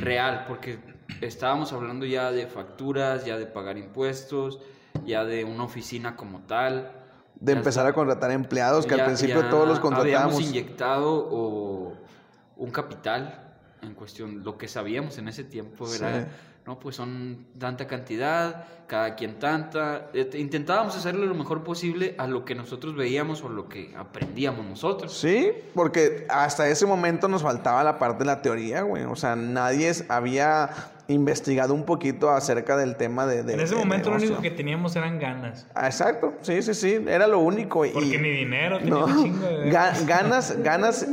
real, porque estábamos hablando ya de facturas, ya de pagar impuestos, ya de una oficina como tal. De empezar a contratar empleados, que ya- al principio todos los Habíamos contratábamos. inyectado o, un capital en cuestión, lo que sabíamos en ese tiempo era, Sí. No, pues son tanta cantidad, cada quien tanta. Eh, Intentábamos hacerle lo mejor posible a lo que nosotros veíamos o lo que aprendíamos nosotros. Sí, porque hasta ese momento nos faltaba la parte de la teoría, güey. O sea, nadie había investigado un poquito acerca del tema de... de- En ese de momento lo único que teníamos eran ganas. Ah, Exacto, sí, sí, sí, era lo único. y- Porque ni dinero, tenía No, un chingo de... ga- ganas, ganas,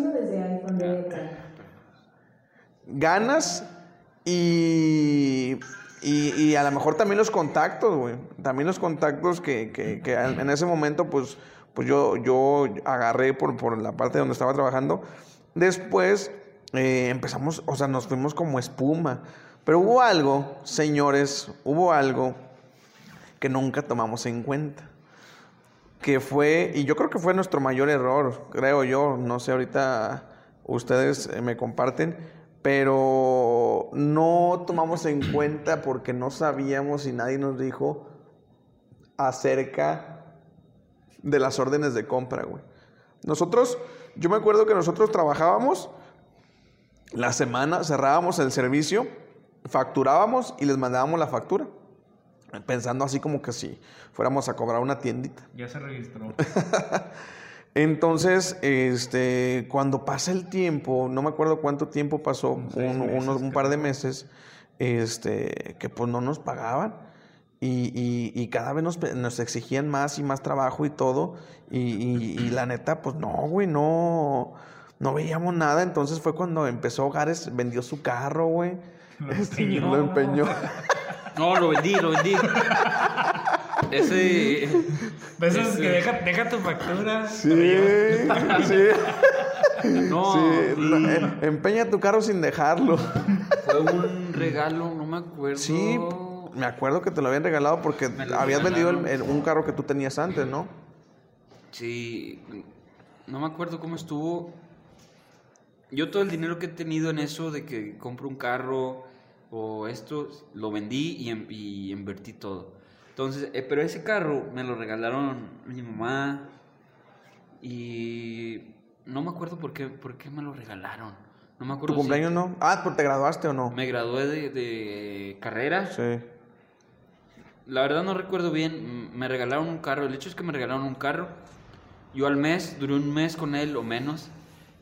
ganas y, y, a lo mejor también los contactos, güey. También los contactos que, que, que en ese momento, pues, pues yo, yo agarré por, por la parte donde estaba trabajando. Después eh, empezamos, o sea, nos fuimos como espuma. Pero hubo algo, señores, hubo algo que nunca tomamos en cuenta. Que fue, y yo creo que fue nuestro mayor error, creo yo, no sé, ahorita ustedes eh, me comparten, pero no tomamos en cuenta porque no sabíamos y nadie nos dijo acerca de las órdenes de compra, güey. Nosotros, yo me acuerdo que nosotros trabajábamos la semana, cerrábamos el servicio, facturábamos y les mandábamos la factura. Pensando así como que si fuéramos a cobrar una tiendita. Ya se registró. Entonces, este, cuando pasa el tiempo, no me acuerdo cuánto tiempo pasó, un, meses, unos- un par de meses, este, que pues no nos pagaban. Y, y- y cada vez nos, nos exigían más y más trabajo y todo. Y, y- y la neta, pues no, güey, no, no veíamos nada. Entonces fue cuando empezó Gares, vendió su carro, güey. Lo Este, empeñó. lo empeñó. No, lo vendí, lo vendí. Ese. Ese- que deja, deja tu factura. Sí, sí. No, Sí, no, eh, empeña tu carro sin dejarlo. fue un regalo, no me acuerdo. Sí, me acuerdo que te lo habían regalado porque habías vendido el- regalaron. el- un carro que tú tenías antes, ¿no? Sí, no me acuerdo cómo estuvo. Yo todo el dinero que he tenido en eso de que compro un carro o esto, lo vendí y, y invertí todo. Entonces, eh, pero ese carro me lo regalaron mi mamá y no me acuerdo por qué, por qué me lo regalaron. No me ¿Tu acuerdo si cumpleaños no? Ah, ¿pero ¿te graduaste o no? me gradué de, de carrera. Sí. La verdad no recuerdo bien, me regalaron un carro, el hecho es que me regalaron un carro, yo al mes, duré un mes con él o menos,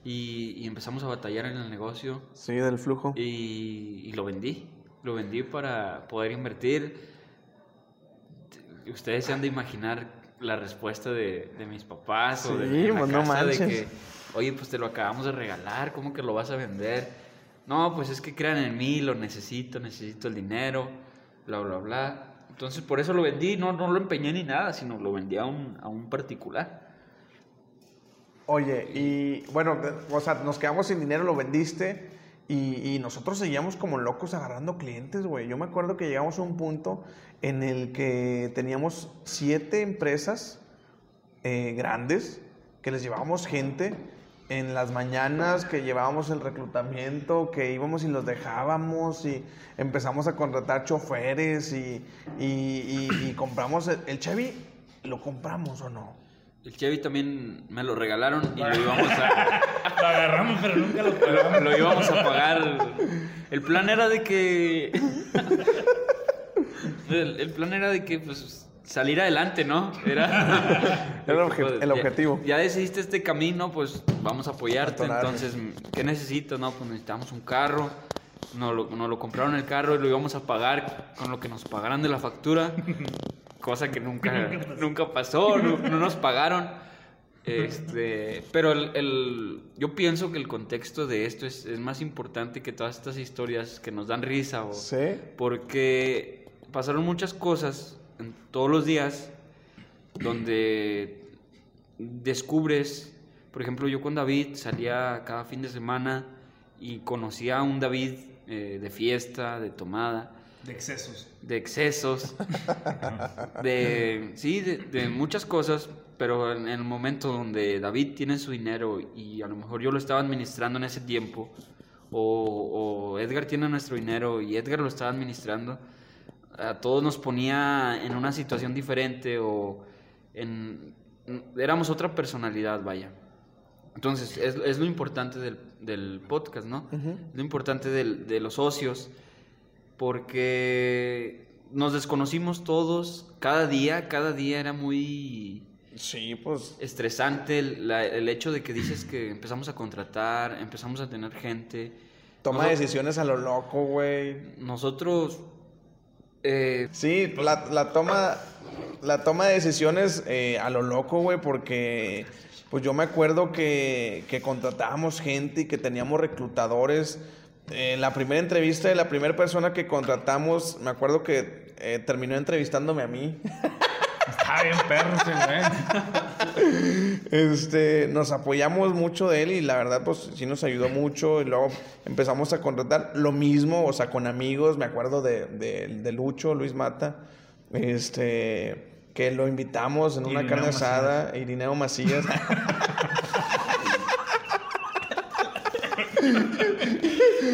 y, y empezamos a batallar en el negocio, Sí, del flujo. y, y lo vendí, lo vendí para poder invertir. Ustedes se han de imaginar la respuesta de, de mis papás o de, Sí, la pues no casa de que, oye, pues te lo acabamos de regalar, ¿cómo que lo vas a vender? No, pues es que crean en mí, lo necesito, necesito el dinero, bla, bla, bla. Entonces por eso lo vendí, no, no lo empeñé ni nada, sino lo vendí a un, a un particular. Oye, y bueno, o sea, nos quedamos sin dinero, lo vendiste y, y nosotros seguíamos como locos agarrando clientes, güey. Yo me acuerdo que llegamos a un punto en el que teníamos siete empresas eh, grandes que les llevábamos gente en las mañanas, que llevábamos el reclutamiento, que íbamos y los dejábamos y empezamos a contratar choferes y, y, y- y compramos el, el Chevy, ¿lo compramos o no? El Chevy también me lo regalaron y lo íbamos a, Lo agarramos, pero nunca lo lo, lo íbamos a pagar. El plan era de que. El, el plan era de que, pues, salir adelante, ¿no? Era. Era el obje- el Ya- objetivo. Ya, decidiste este camino, pues vamos a apoyarte. Entonces, ¿qué necesitas? No, pues necesitamos un carro. Nos lo, nos lo compraron el carro y lo íbamos a pagar con lo que nos pagaran de la factura. Cosa que nunca, nunca pasó, no, no nos pagaron. Este, pero el, el- yo pienso que el contexto de esto es, es más importante que todas estas historias que nos dan risa o, Sí. porque pasaron muchas cosas en todos los días donde descubres, por ejemplo, yo con David salía cada fin de semana y conocía a un David eh, de fiesta, de tomada, De excesos. de excesos, de sí, de, de muchas cosas, pero en, el momento donde David tiene su dinero y a lo mejor yo lo estaba administrando en ese tiempo, o, o Edgar tiene nuestro dinero y Edgar lo estaba administrando, a todos nos ponía en una situación diferente o en, éramos otra personalidad, vaya. Entonces, es, es lo importante del, del podcast, ¿no? Lo importante del- de los socios, porque nos desconocimos todos cada día, cada día era muy Sí, pues. estresante el, la- el hecho de que dices que empezamos a contratar, empezamos a tener gente. Toma Nosotros- decisiones a lo loco, güey. Nosotros, eh, Sí, la, la toma. La toma de decisiones eh, a lo loco, güey, porque. Pues yo me acuerdo que, que contratábamos gente y que teníamos reclutadores. En la primera entrevista de la primera persona que contratamos, me acuerdo que eh, terminó entrevistándome a mí. Está bien perro güey. Este, nos apoyamos mucho de él y la verdad, pues sí nos ayudó mucho. Y luego empezamos a contratar lo mismo, o sea, con amigos. Me acuerdo de, de, de Lucho, Luis Mata, este, que lo invitamos en una carne asada, Irineo Macías.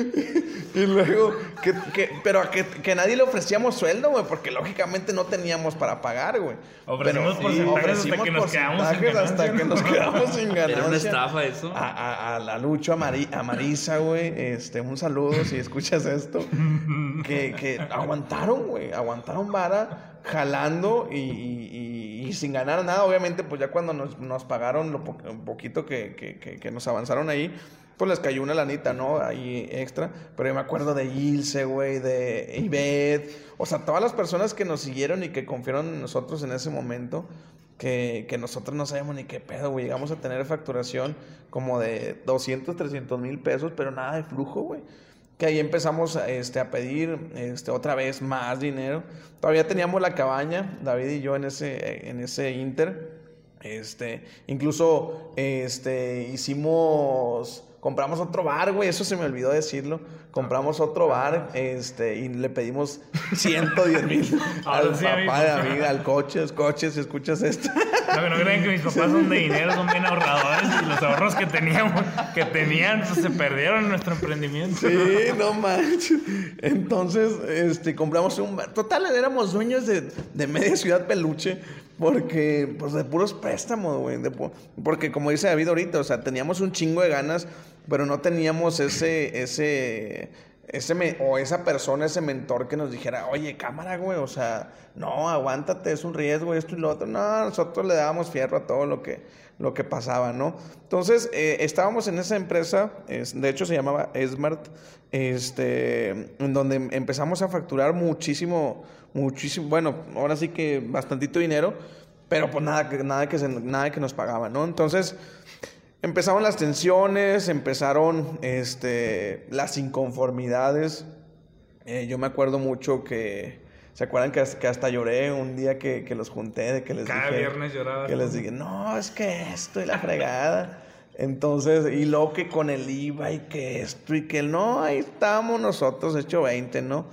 Y luego, que, que- pero a que, que nadie le ofrecíamos sueldo, güey, porque lógicamente no teníamos para pagar, güey. Ofrecimos Pero sí, hasta que nos quedamos sin porcentajes hasta ganancia, que nos ¿no? quedamos sin ganancia. era una estafa eso. A, a, a la Lucho, a, Mari- a Marisa, güey, este, un saludo si escuchas esto. que, que aguantaron, güey, aguantaron vara, jalando y, y- y- y sin ganar nada. Obviamente, pues ya cuando nos, nos pagaron lo po- un poquito que, que- que- que nos avanzaron ahí, pues les cayó una lanita, ¿no? Ahí extra. Pero me acuerdo de Ilse, güey, de Ivette. O sea, todas las personas que nos siguieron y que confiaron en nosotros en ese momento que, que nosotros no sabíamos ni qué pedo, güey. Llegamos a tener facturación como de 200, 300 mil pesos, pero nada de flujo, güey. Que ahí empezamos este, a pedir este, otra vez más dinero. Todavía teníamos la cabaña, David y yo en ese, en ese inter. Este, incluso este, hicimos, compramos otro bar, güey, eso se me olvidó decirlo. compramos otro bar este, y le pedimos 110 mil al papá de amiga, al coche, coche, si escuchas esto. No, crean que mis papás son de dinero, son bien ahorradores y los ahorros que teníamos, que tenían, pues, se perdieron en nuestro emprendimiento. Sí, no manches. Entonces, este, compramos un. Total, éramos dueños de, de media ciudad peluche. Porque, pues, de puros préstamos, güey. Porque, como dice David ahorita, o sea, teníamos un chingo de ganas, pero no teníamos ese, ese, ese, me- o esa persona, ese mentor que nos dijera, oye, cámara, güey, o sea, no, aguántate, es un riesgo, esto y lo otro. No, nosotros le dábamos fierro a todo lo que, lo que pasaba, ¿no? Entonces, eh, estábamos en esa empresa, es- de hecho se llamaba Smart, este, en donde em- empezamos a facturar muchísimo, muchísimo, bueno, ahora sí que bastantito dinero, pero pues nada, que- nada, que, nada que nos pagaban, ¿no? Entonces, empezaron las tensiones, empezaron este, las inconformidades. Eh, yo me acuerdo mucho que, ¿se acuerdan que, hasta- que hasta lloré un día que, que los junté, de que les Cada dije... viernes llorabas, Que ¿no? les dije, no, es que esto y la fregada. Entonces, y luego que con el IVA y que esto y que el no, ahí estamos nosotros, hecho 20, ¿no?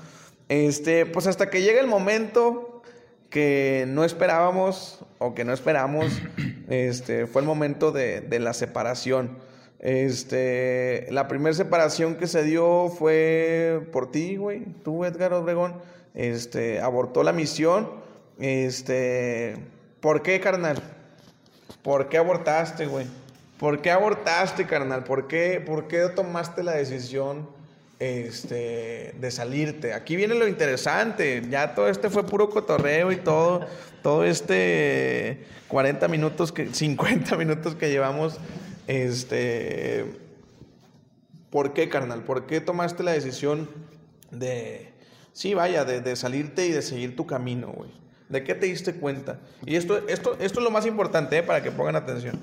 Este, pues hasta que llega el momento que no esperábamos o que no esperamos, este, fue el momento de, de la separación. Este, la primera separación que se dio fue por ti, güey, tú, Edgar Obregón, este, abortó la misión, este, ¿por qué, carnal? ¿Por qué abortaste, güey? ¿Por qué abortaste, carnal? ¿Por qué, por qué tomaste la decisión este, de salirte? Aquí viene lo interesante. Ya todo este fue puro cotorreo y todo, todo este 40 minutos, que, 50 minutos que llevamos. Este, ¿Por qué, carnal? ¿Por qué tomaste la decisión de, sí, vaya, de, de salirte y de seguir tu camino, güey? ¿De qué te diste cuenta? Y esto, esto, esto es lo más importante, ¿eh? para que pongan atención.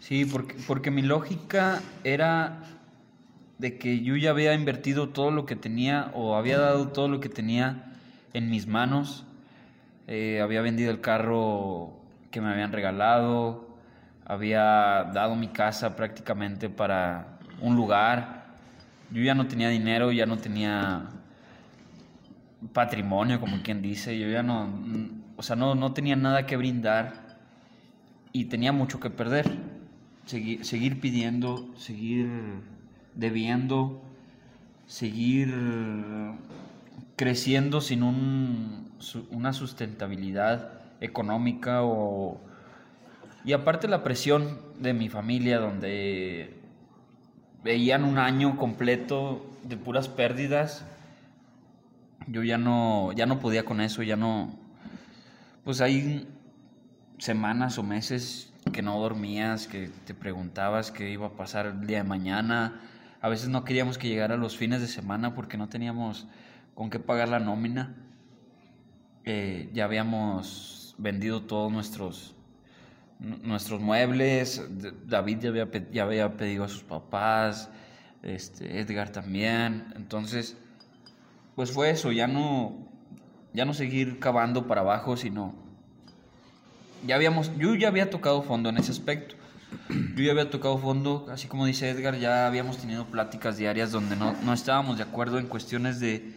Sí, porque, porque mi lógica era de que yo ya había invertido todo lo que tenía o había dado todo lo que tenía en mis manos. Eh, había vendido el carro que me habían regalado, había dado mi casa prácticamente para un lugar. Yo ya no tenía dinero, ya no tenía patrimonio, como quien dice. Yo ya no, o sea, no, no tenía nada que brindar y tenía mucho que perder. Seguir, seguir pidiendo, seguir debiendo, seguir creciendo sin un, una sustentabilidad económica. Y aparte la presión de mi familia donde veían un año completo de puras pérdidas, yo ya no, ya no podía con eso, ya no... Pues hay semanas o meses que no dormías, que te preguntabas qué iba a pasar el día de mañana. A veces no queríamos que llegara los fines de semana porque no teníamos con qué pagar la nómina. Eh, ya habíamos vendido todos nuestros nu- nuestros muebles. David ya había, ya había pedido a sus papás, este, Edgar también. Entonces, pues fue eso, ya no, ya no seguir cavando para abajo, sino ya habíamos, yo ya había tocado fondo en ese aspecto. Yo ya había tocado fondo, así como dice Edgar, ya habíamos tenido pláticas diarias donde no, no estábamos de acuerdo en cuestiones de,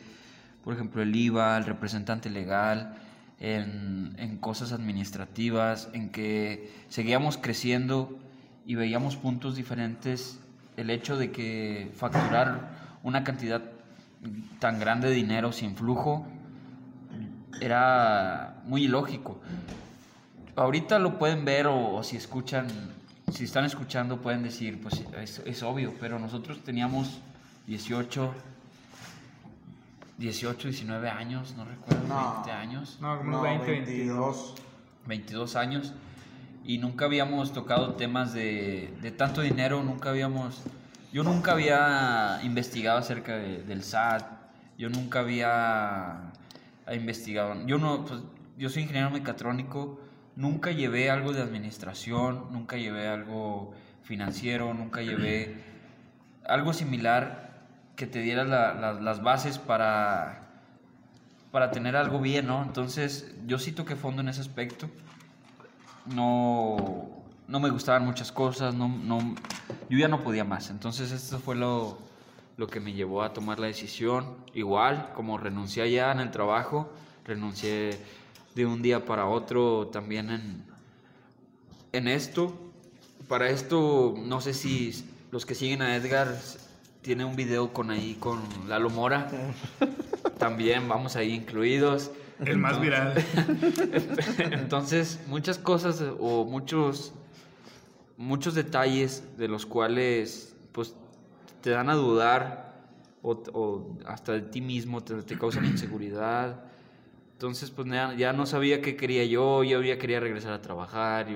por ejemplo, el IVA, el representante legal, en, en cosas administrativas, en que seguíamos creciendo y veíamos puntos diferentes. El hecho de que facturar una cantidad tan grande de dinero sin flujo era muy ilógico. Ahorita lo pueden ver o, o si escuchan, si están escuchando pueden decir, pues es, es obvio, pero nosotros teníamos 18, 18, 19 años, no recuerdo, 20 años. No, como unos 20, 22. 22 años y nunca habíamos tocado temas de, de tanto dinero, nunca habíamos, yo nunca había investigado acerca de- del SAT, yo nunca había investigado, yo no, pues, yo soy ingeniero mecatrónico, nunca llevé algo de administración, nunca llevé algo financiero, nunca llevé algo similar que te diera la- la- las bases para para tener algo bien, ¿no? Entonces, yo sí toqué fondo en ese aspecto. No, no me gustaban muchas cosas, no, no, yo ya no podía más. Entonces, esto fue lo, lo que me llevó a tomar la decisión. Igual, como renuncié allá en el trabajo, renuncié de un día para otro también en, en esto. Para esto, no sé si los que siguen a Edgar tiene un video con ahí con Lalo Mora. También vamos ahí incluidos. El más viral. Entonces, muchas cosas o muchos muchos detalles de los cuales pues te dan a dudar o, o hasta de ti mismo te, te causan inseguridad. Entonces, pues ya, ya no sabía qué quería yo, yo ya quería regresar a trabajar. Y,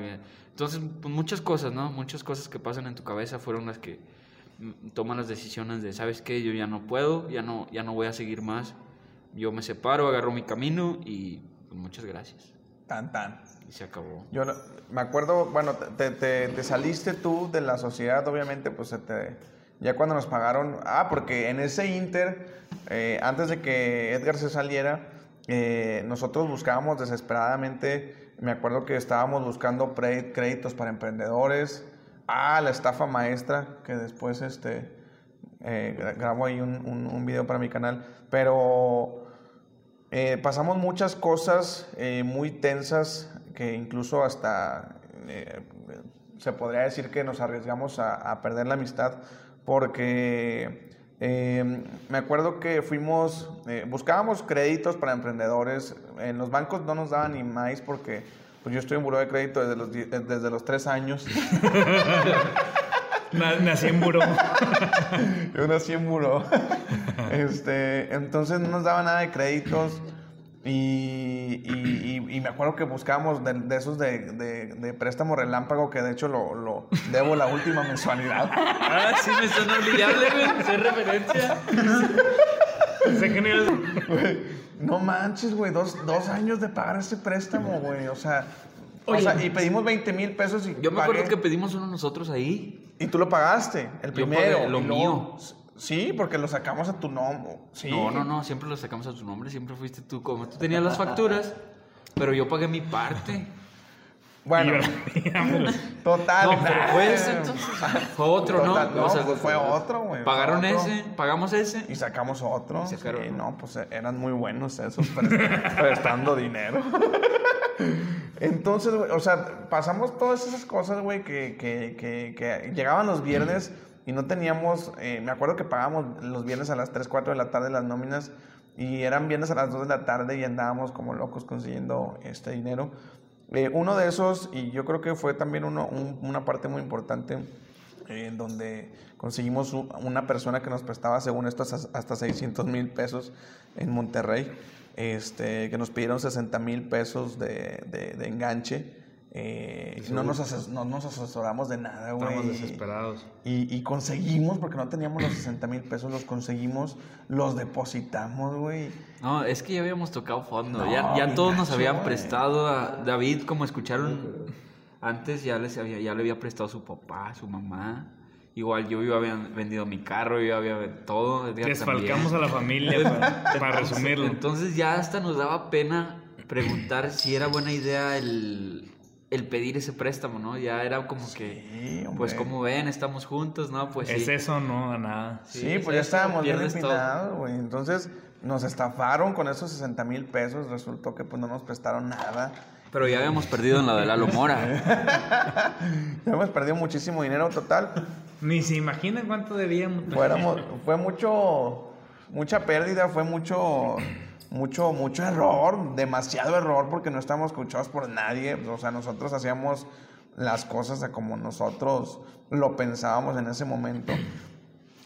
entonces, pues muchas cosas, ¿no? Muchas cosas que pasan en tu cabeza fueron las que mm, toman las decisiones de, ¿sabes qué? Yo ya no puedo, ya no, ya no voy a seguir más. Yo me separo, agarro mi camino y pues, muchas gracias. Tan, tan. Y se acabó. Yo no- me acuerdo, bueno, te, te- te saliste tú de la sociedad, obviamente, pues se te, ya cuando nos pagaron, ah, porque en ese inter, eh, antes de que Edgar se saliera, eh, nosotros buscábamos desesperadamente, me acuerdo que estábamos buscando créditos para emprendedores, ah, la estafa maestra, que después este, eh, gra- grabo ahí un, video para mi canal, pero... Eh, pasamos muchas cosas muy tensas que incluso hasta se podría decir que nos arriesgamos a, a perder la amistad porque eh, me acuerdo que fuimos, eh, buscábamos créditos para emprendedores, en los bancos no nos daban ni más porque pues yo estoy en buró de crédito desde los, die- desde los tres años. Na- Nací en buró. Yo nací en buró. Este, entonces no nos daba nada de créditos. Y, y- y- y me acuerdo que buscábamos de, de esos de, de- de préstamo relámpago, que de hecho lo, lo debo la última mensualidad. Ah, sí, me suena olvidable, güey. ¿Sé referencia? Sé genial. No manches, güey, dos, dos años de pagar ese préstamo, güey. O sea, o sea, y pedimos 20 mil pesos y Yo me acuerdo que pedimos uno nosotros ahí. Y tú lo pagaste, el Yo primero. pagué lo luego- mío. Sí, porque lo sacamos a tu nombre. Sí. No, no, no, siempre lo sacamos a tu nombre, siempre fuiste tú. Como tú tenías las facturas, pero yo pagué mi parte. Bueno, total. No, pero fue ese entonces. Fue otro, ¿no? Total, no, O sea, pues fue otro, güey. Pagaron otro. ese, pagamos ese. Y sacamos otro. Y sacaron Sí, no, pues eh, eran muy buenos esos prest- prestando dinero. Entonces, güey, o sea, pasamos todas esas cosas, güey, que, que, que, que llegaban los viernes y no teníamos, eh, me acuerdo que pagábamos los viernes a las 3, 4 de la tarde las nóminas y eran viernes a las 2 de la tarde y andábamos como locos consiguiendo este dinero. Eh, uno de esos, y yo creo que fue también uno, un- una parte muy importante, eh, en donde conseguimos una persona que nos prestaba, según esto, hasta, hasta 600 mil pesos en Monterrey, este, que nos pidieron 60 mil pesos de, de- de enganche. Eh, no, nos no nos asesoramos de nada, güey. Estamos desesperados. Y, y conseguimos, porque no teníamos los 60 mil pesos, los conseguimos, los depositamos, güey. No, es que ya habíamos tocado fondo. No, ya todos nos habían prestado a David, como escucharon antes, ya, les había, ya le había prestado a su papá, su mamá. Igual yo, yo había vendido mi carro, yo había todo. Desfalcamos también. a la familia, para, para resumirlo. Entonces ya hasta nos daba pena preguntar si era buena idea el, el pedir ese préstamo, ¿no? Ya era como que, hombre. pues como ven, estamos juntos, ¿no? Pues sí. ¿Es eso no? A nada. Sí, Sí, pues ya eso, estábamos bien empinados, güey. Entonces nos estafaron con esos 60 mil pesos. Resultó que pues no nos prestaron nada. Pero ya habíamos perdido en la de Lalo Mora. Ya hemos perdido muchísimo dinero total. Ni se imaginan cuánto debíamos. Fuéramos, fue mucho, mucha pérdida, fue mucho, mucho, mucho error, demasiado error porque no estábamos escuchados por nadie. O sea, nosotros hacíamos las cosas como nosotros lo pensábamos en ese momento.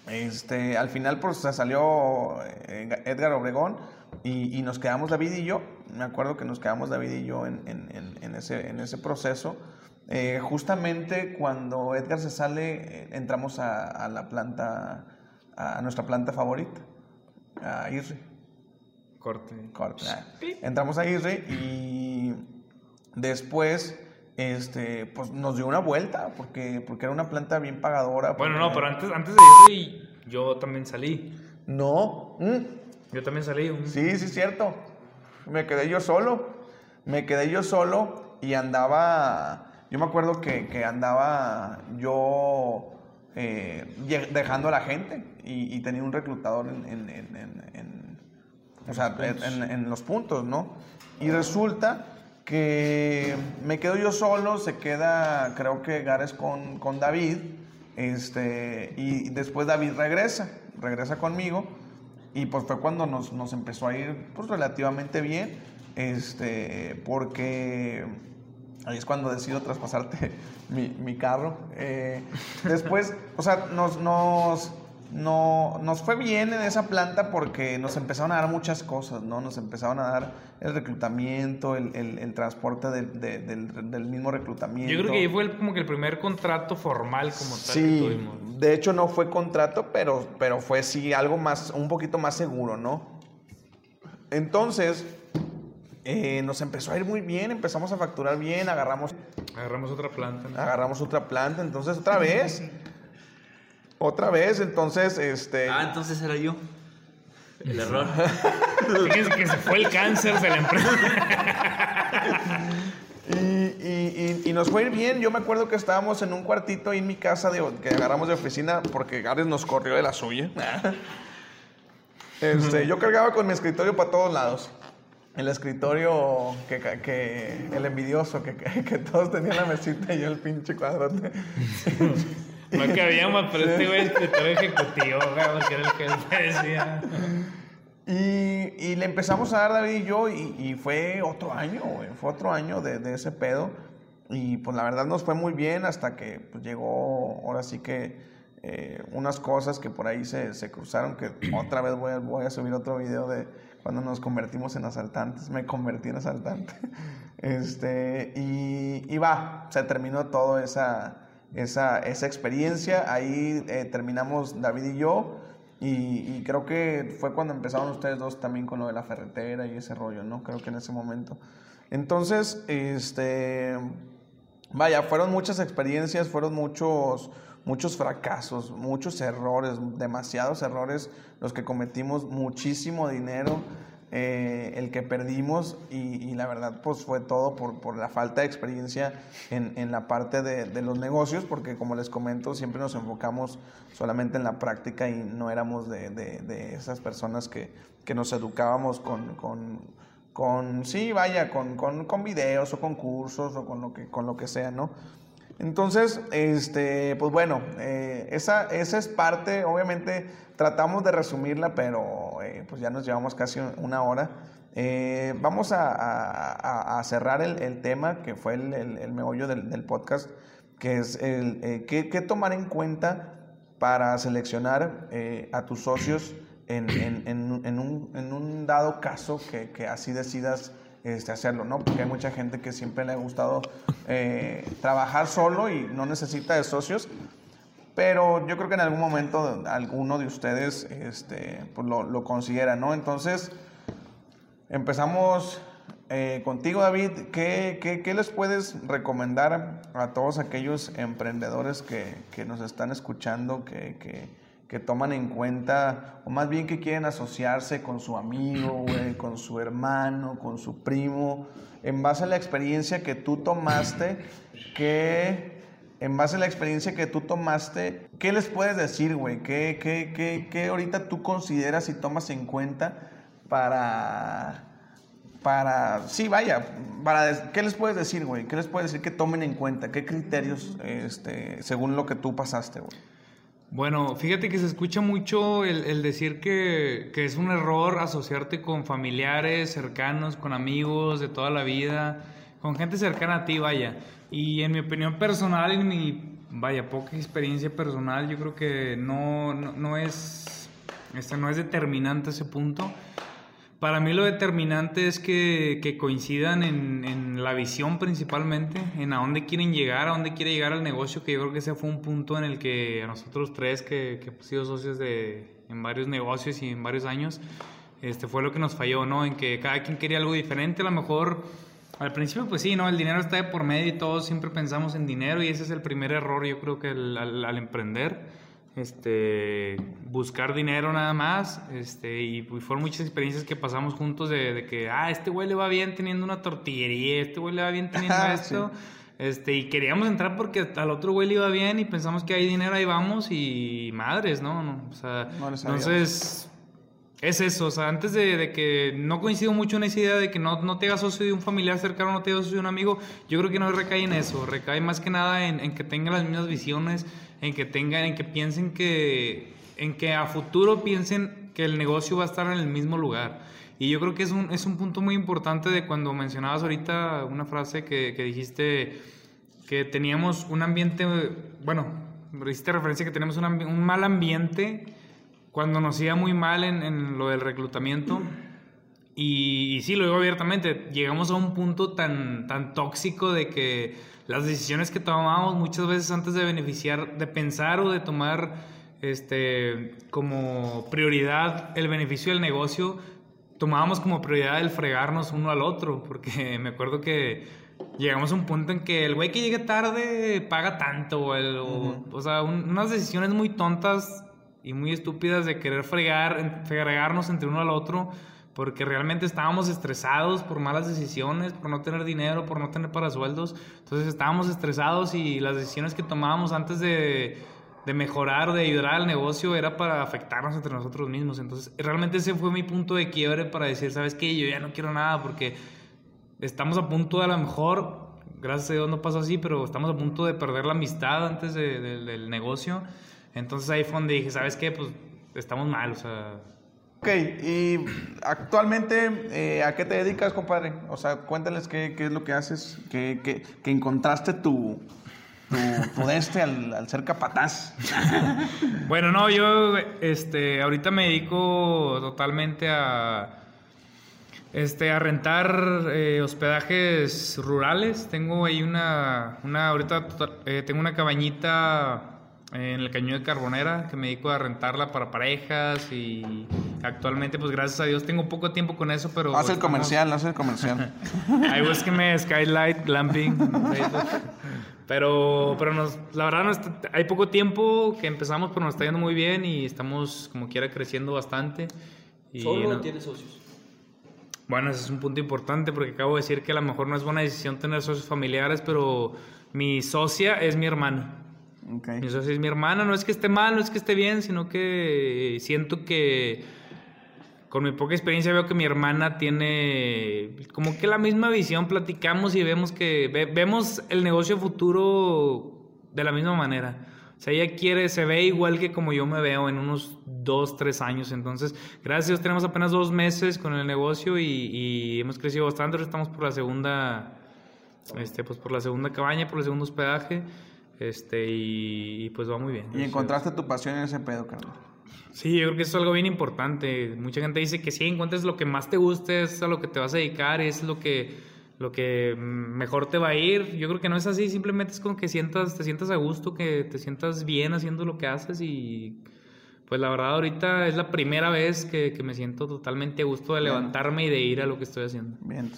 Este, al final pues salió eh, Edgar Obregón y, nos quedamos David y yo. Me acuerdo que nos quedamos David y yo en- en ese, en ese proceso. Eh, justamente cuando Edgar se sale, eh, entramos a, a la planta, a nuestra planta favorita, a IRRI. Corte. Corte. Ah. Entramos a IRRI y después este, pues nos dio una vuelta porque, porque era una planta bien pagadora. Bueno, porque- no, pero antes, antes de ir, yo también salí. No. mm, Yo también salí. un- Sí, sí, cierto. Me quedé yo solo. Me quedé yo solo y andaba. Yo me acuerdo que, que andaba yo eh, dejando a la gente y, y tenía un reclutador en, en- en- en- en- o sea, en, los puntos, ¿no? Y resulta que me quedo yo solo, se queda, creo que Gares con, con David, este, y después David regresa, regresa conmigo, y pues fue cuando nos, nos empezó a ir pues relativamente bien, este, porque ahí es cuando decido traspasarte mi, mi carro. Eh, después, o sea, nos, nos, no, nos fue bien en esa planta porque nos empezaron a dar muchas cosas, ¿no? Nos empezaron a dar el reclutamiento, el, el- el transporte del, de- del- del mismo reclutamiento. Yo creo que ahí fue el- como que el primer contrato formal como tal que Sí, tuvimos. de hecho no fue contrato, pero, pero fue sí algo más, un poquito más seguro, ¿no? Entonces, eh, nos empezó a ir muy bien, empezamos a facturar bien, agarramos, Agarramos otra planta. ¿no? agarramos otra planta, entonces otra vez, otra vez, entonces, este... Ah, entonces era yo. El error. Fíjense que se fue el cáncer de la empresa. Y, y- y- y nos fue a ir bien. Yo me acuerdo que estábamos en un cuartito ahí en mi casa de, que agarramos de oficina porque Gares nos corrió de la suya. Este, yo cargaba con mi escritorio para todos lados. El escritorio que, que- el envidioso, que, que- que todos tenían la mesita y yo el pinche cuadrote. No cabíamos, pero este güey es escritor ejecutivo, güey, porque era el que él decía. Y, y le empezamos a dar David y yo y, y fue otro año, güey, fue otro año de, de ese pedo. Y pues la verdad nos fue muy bien hasta que pues, llegó, ahora sí que eh, unas cosas que por ahí se, se cruzaron, que otra vez voy a, voy a subir otro video de cuando nos convertimos en asaltantes, me convertí en asaltante. Este, y, y va, se terminó toda esa, esa, esa experiencia, ahí eh, terminamos David y yo. Y, y creo que fue cuando empezaron ustedes dos también con lo de la ferretera y ese rollo, ¿no? Creo que en ese momento. Entonces, este, vaya, fueron muchas experiencias, fueron muchos, muchos fracasos, muchos errores, demasiados errores los que cometimos, muchísimo dinero. Eh, el que perdimos y, la verdad pues fue todo por, por la falta de experiencia en, en la parte de, los negocios porque como les comento siempre nos enfocamos solamente en la práctica y no éramos de, de- de esas personas que, que nos educábamos con, con, con sí, vaya, con, con, con videos o con cursos o con lo que, con lo que sea, ¿no? Entonces, este, pues bueno, eh, esa, esa es parte, obviamente tratamos de resumirla, pero eh, pues ya nos llevamos casi una hora. Eh, vamos a, cerrar el, tema que fue el, meollo del, podcast, que es el eh, qué, tomar en cuenta para seleccionar eh, a tus socios en, un, dado caso que así decidas este, hacerlo, ¿no? Porque hay mucha gente que siempre le ha gustado eh, trabajar solo y no necesita de socios, pero yo creo que en algún momento alguno de ustedes este, pues lo, lo considera, ¿no? Entonces, empezamos eh, contigo, David. ¿Qué, qué, qué les puedes recomendar a todos aquellos emprendedores que, que nos están escuchando, que, que, que toman en cuenta, o más bien que quieren asociarse con su amigo, güey, con su hermano, con su primo, en base a la experiencia que tú tomaste, que en base a la experiencia que tú tomaste, ¿qué les puedes decir, güey? ¿Qué, qué, qué, qué ahorita tú consideras y tomas en cuenta para, para, sí, vaya, para, ¿qué les puedes decir, güey? ¿Qué les puedes decir que tomen en cuenta? ¿Qué criterios, este, según lo que tú pasaste, güey? Bueno, fíjate que se escucha mucho el, decir que, que es un error asociarte con familiares, cercanos, con amigos de toda la vida, con gente cercana a ti, vaya. Y en mi opinión personal, en mi, vaya, poca experiencia personal, yo creo que no, no, no es, este, no es determinante ese punto. Para mí lo determinante es que, que coincidan en, en la visión principalmente, en a dónde quieren llegar, a dónde quiere llegar el negocio, que yo creo que ese fue un punto en el que a nosotros tres, que, que hemos sido socios de, en varios negocios y en varios años, este fue lo que nos falló, ¿no? En que cada quien quería algo diferente, a lo mejor al principio pues sí, ¿no? El dinero está de por medio y todos siempre pensamos en dinero y ese es el primer error yo creo que el- al, al emprender este, buscar dinero nada más, este, y, fueron muchas experiencias que pasamos juntos de, de que, ah, este güey le va bien teniendo una tortillería, este güey le va bien teniendo esto, Este, y queríamos entrar porque al otro güey le iba bien y pensamos que hay dinero, ahí vamos y madres, ¿no? no o sea, No entonces es eso, o sea, antes de, que no coincido mucho en esa idea de que no, no te hagas socio de un familiar cercano, no te hagas socio de un amigo, yo creo que no recae en eso, recae más que nada en, que tengan las mismas visiones, en que tengan, en que piensen que, en que a futuro piensen que el negocio va a estar en el mismo lugar. Y yo creo que es un, es un punto muy importante de cuando mencionabas ahorita una frase que, que dijiste que teníamos un ambiente, bueno, hiciste referencia que tenemos un mal ambiente cuando nos iba muy mal en, en lo del reclutamiento. Y, y sí, lo digo abiertamente, llegamos a un punto tan, tan tóxico de que las decisiones que tomábamos muchas veces antes de beneficiar, de pensar o de tomar este, como prioridad el beneficio del negocio, tomábamos como prioridad el fregarnos uno al otro, porque me acuerdo que llegamos a un punto en que el güey que llegue tarde paga tanto, o, el- o- o sea, un- unas decisiones muy tontas y muy estúpidas de querer fregar, fregarnos entre uno al otro, porque realmente estábamos estresados por malas decisiones, por no tener dinero, por no tener para sueldos. Entonces estábamos estresados y las decisiones que tomábamos antes de, de mejorar de ayudar al negocio era para afectarnos entre nosotros mismos. Entonces realmente ese fue mi punto de quiebre para decir, ¿sabes qué? Yo ya no quiero nada porque estamos a punto de a lo mejor, gracias a Dios no pasó así, pero estamos a punto de perder la amistad antes de- de- del negocio. Entonces ahí fue donde dije, ¿sabes qué? Pues estamos mal, o sea... Ok, y actualmente, eh, ¿a qué te dedicas, compadre? O sea, cuéntales qué, qué es lo que haces, que, que, que encontraste tu, tu, tu este al, al ser capataz. Bueno, no, yo este, ahorita me dedico totalmente a, este, a rentar eh, hospedajes rurales. Tengo ahí una, una ahorita total- eh, tengo una cabañita en el Cañón de Carbonera que me dedico a rentarla para parejas y actualmente, pues gracias a Dios tengo poco tiempo con eso, pero... Haz el estamos- comercial, haz el comercial. Ahí búsqueme Skylight Glamping. Pero, pero nos, la verdad, no está- hay poco tiempo que empezamos, pero nos está yendo muy bien y estamos como quiera creciendo bastante. Y ¿Solo no- tienes socios? bueno, ese es un punto importante porque acabo de decir que a lo mejor no es buena decisión tener socios familiares, pero mi socia es mi hermana. Ok. Mi socia es mi hermana, no es que esté mal, no es que esté bien, sino que siento que con mi poca experiencia veo que mi hermana tiene como que la misma visión, platicamos y vemos que ve- vemos el negocio futuro de la misma manera. O sea, ella quiere, se ve igual que como yo me veo en unos dos, tres años. Entonces, gracias tenemos apenas dos meses con el negocio y, y hemos crecido bastante. Ahora estamos por la segunda, este, pues por la segunda cabaña, por el segundo hospedaje. Este, y, y pues va muy bien. Y encontraste tu pasión en ese pedo, carnal. Sí, yo creo que eso es algo bien importante. Mucha gente dice que si encuentres lo que más te guste, es a lo que te vas a dedicar, es lo que, lo que mejor te va a ir. Yo creo que no es así, simplemente es como que sientas, te sientas a gusto, que te sientas bien haciendo lo que haces y pues la verdad ahorita es la primera vez que, que me siento totalmente a gusto de levantarme y de ir a lo que estoy haciendo. Bien.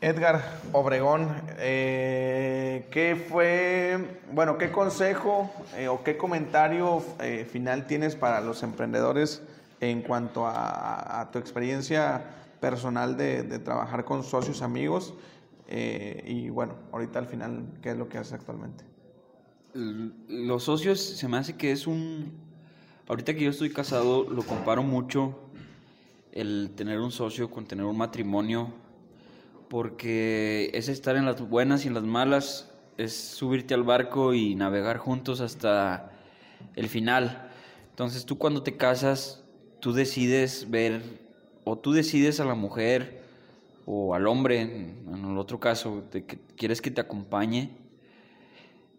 Edgar Obregón, eh, ¿qué fue, bueno, qué consejo eh, o qué comentario eh, final tienes para los emprendedores en cuanto a, tu experiencia personal de, de trabajar con socios amigos? Eh, y bueno, ahorita al final, ¿qué es lo que haces actualmente? Los socios se me hace que es un... Ahorita que yo estoy casado, lo comparo mucho el tener un socio con tener un matrimonio, porque es estar en las buenas y en las malas, es subirte al barco y navegar juntos hasta el final. Entonces tú cuando te casas, tú decides ver, o tú decides a la mujer o al hombre, en el otro caso, de que quieres que te acompañe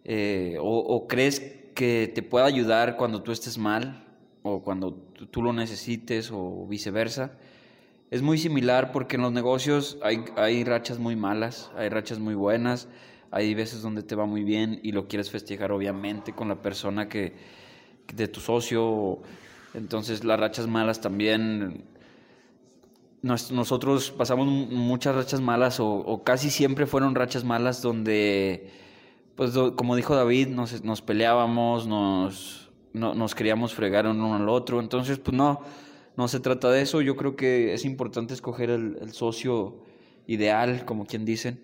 eh, o, o crees que te pueda ayudar cuando tú estés mal o cuando tú lo necesites o viceversa. Es muy similar porque en los negocios hay, hay rachas muy malas, hay rachas muy buenas, hay veces donde te va muy bien y lo quieres festejar obviamente con la persona que, de tu socio. Entonces las rachas malas también nos- nosotros pasamos mu- muchas rachas malas o, casi siempre fueron rachas malas donde, pues como dijo David, nos, nos peleábamos, nos, no- nos queríamos fregar uno al otro. Entonces, pues no, no se trata de eso. Yo creo que es importante escoger el, socio ideal, como quien dicen.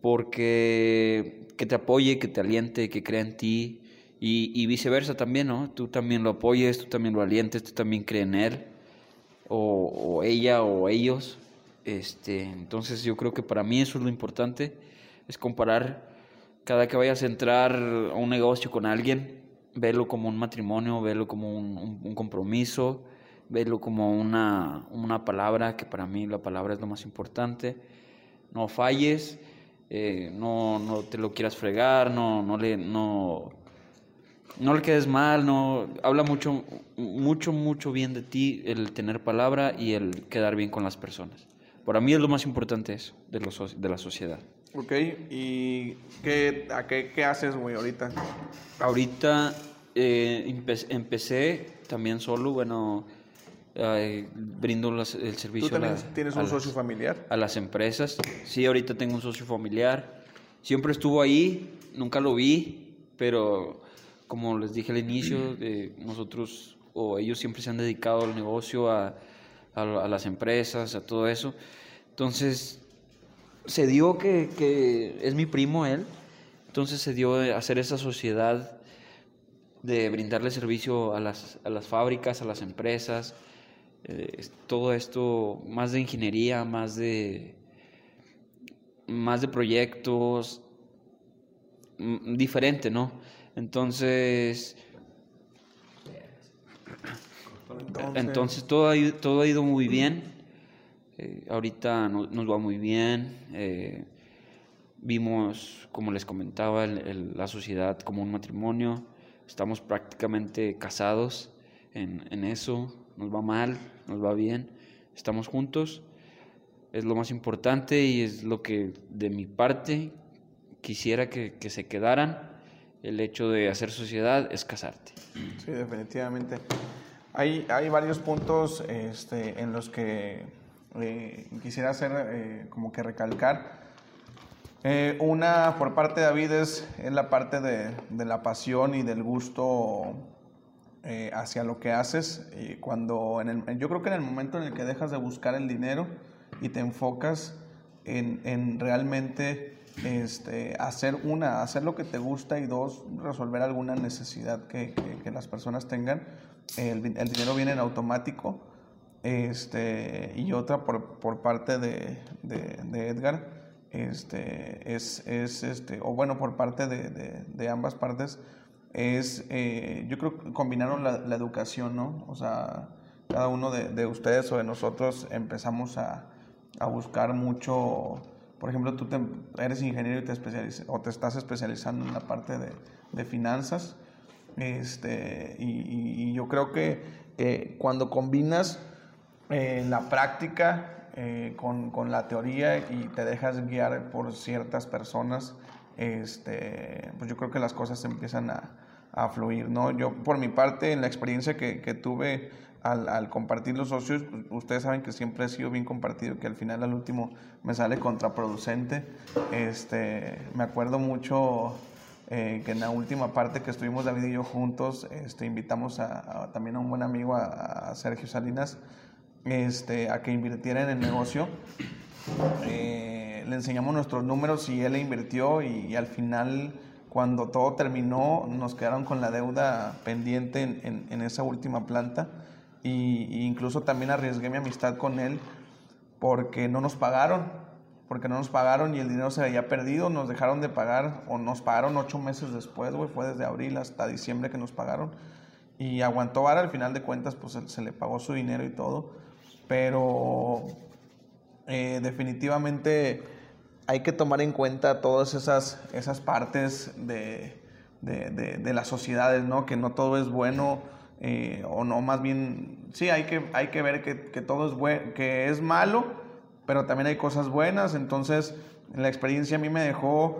porque que te apoye, que te aliente, que crea en ti y, viceversa también, ¿no? Tú también lo apoyes, tú también lo alientes, tú también crees en él o, ella o ellos. Este, entonces yo creo que para mí eso es lo importante, es comparar cada que vayas a entrar a un negocio con alguien, verlo como un matrimonio, verlo como un compromiso, verlo como una, una palabra, que para mí la palabra es lo más importante. No falles, eh, no, no te lo quieras fregar, no, no, le, no, no le quedes mal, no, habla mucho, mucho, mucho bien de ti el tener palabra y el quedar bien con las personas. Para mí es lo más importante eso, de, los, de la sociedad. Ok, ¿y qué, a qué, qué haces, güey, ahorita? Ahorita eh, empe- empecé también solo, bueno, eh, brindo las- el ¿Tú servicio a, también la- tienes a un las- socio familiar? a las empresas. Sí, ahorita tengo un socio familiar. Siempre estuvo ahí, nunca lo vi, pero como les dije al inicio, eh, nosotros o ellos siempre se han dedicado al negocio, a, a, a las empresas, a todo eso. Entonces, se dio que, que es mi primo él, entonces se dio a hacer esa sociedad de brindarle servicio a las, a las fábricas, a las empresas, eh, todo esto, más de ingeniería, más de, más de proyectos, mm, diferente, ¿no? Entonces, entonces todo ha todo ha ido muy bien. Eh, ahorita no- nos va muy bien. eh, vimos, como les comentaba, la sociedad como un matrimonio. Estamos prácticamente casados en eso. Nos va mal, nos va bien. Estamos juntos. Es lo más importante y es lo que de mi parte quisiera que, que se quedaran. El hecho de hacer sociedad es casarte. Sí, definitivamente. Hay, hay varios puntos este, en los que eh, quisiera hacer eh, como que recalcar. Eh, una por parte de David es, es la parte de, de la pasión y del gusto eh, hacia lo que haces. Y cuando en el, yo creo que en el momento en el que dejas de buscar el dinero y te enfocas en, en realmente este, hacer una, hacer lo que te gusta y dos, resolver alguna necesidad que, que- las personas tengan, el, el dinero viene en automático. Este, y otra por, por parte de, de- Edgar, este, es, es este, o bueno, por parte de- de ambas partes, es, eh, yo creo que combinaron la, educación, ¿no? O sea, cada uno de, de ustedes o de nosotros empezamos a, a buscar mucho, por ejemplo, tú te- eres ingeniero y te o te estás especializando en la parte de, de finanzas, este, y, yo creo que cuando combinas eh, la práctica eh, con, con la teoría y te dejas guiar por ciertas personas, este, pues yo creo que las cosas empiezan a, a fluir, ¿no? Yo, por mi parte, en la experiencia que, que tuve al, al compartir los socios, ustedes saben que siempre he sido bien compartido, que al final, al último, me sale contraproducente. Este, me acuerdo mucho eh, que en la última parte que estuvimos David y yo juntos, este, invitamos a, a- también a un buen amigo, a, a Sergio Salinas, este, a que invirtiera en el negocio. Eh, le enseñamos nuestros números y él le invirtió y, y al final, cuando todo terminó, nos quedaron con la deuda pendiente en, en- en esa última planta. Y, y incluso también arriesgué mi amistad con él porque no nos pagaron, porque no nos pagaron y el dinero se había perdido, nos dejaron de pagar o nos pagaron ocho meses después, güey, fue desde abril hasta diciembre que nos pagaron. Y aguantó vara, al final de cuentas pues se, le pagó su dinero y todo, pero eh, definitivamente hay que tomar en cuenta todas esas, esas partes de, de, de- de las sociedades, ¿no? Que no todo es bueno, eh, o no, más bien, sí, hay que, hay que ver que, que todo es que es malo, pero también hay cosas buenas, entonces la experiencia a mí me dejó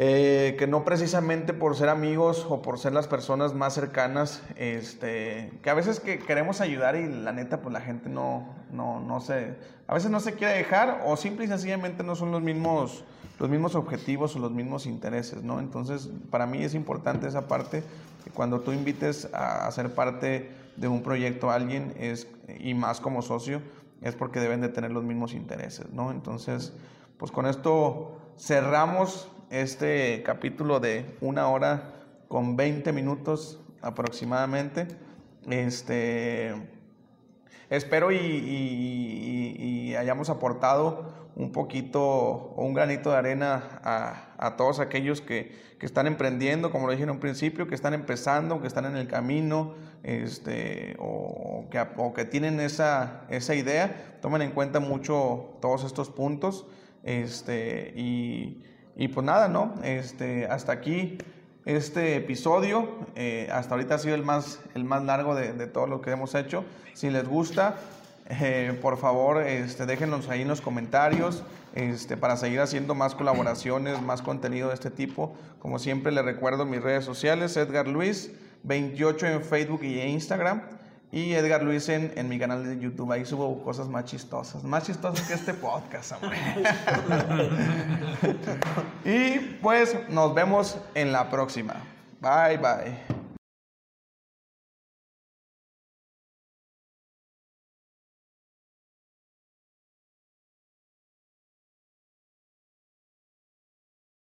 eh, que no precisamente por ser amigos o por ser las personas más cercanas, este, que a veces que queremos ayudar y la neta, pues la gente no, no, no se, a veces no se quiere dejar o simple y sencillamente no son los mismos, los mismos objetivos o los mismos intereses, ¿no? Entonces, para mí es importante esa parte, que cuando tú invites a, ser parte de un proyecto a alguien, es, y más como socio, es porque deben de tener los mismos intereses, ¿no? Entonces, pues con esto cerramos este capítulo de una hora con 20 minutos aproximadamente. Este, espero y, hayamos aportado un poquito o un granito de arena a, a todos aquellos que, que están emprendiendo, como lo dije en un principio, que están empezando, que están en el camino, este, o, que, que tienen esa, esa idea. Tomen en cuenta mucho todos estos puntos. Este, y, y pues nada, ¿no? Este, hasta aquí este episodio. eh, hasta ahorita ha sido el más, el más largo de, de todo lo que hemos hecho. Si les gusta, eh, por favor, este, déjenos ahí en los comentarios este, para seguir haciendo más colaboraciones, más contenido de este tipo. Como siempre, les recuerdo mis redes sociales, Edgar Luis, 28 en Facebook y Instagram. Y Edgar Luis en, en mi canal de YouTube. Ahí subo cosas más chistosas. Más chistosas que este podcast, hombre. y pues nos vemos en la próxima. Bye, bye.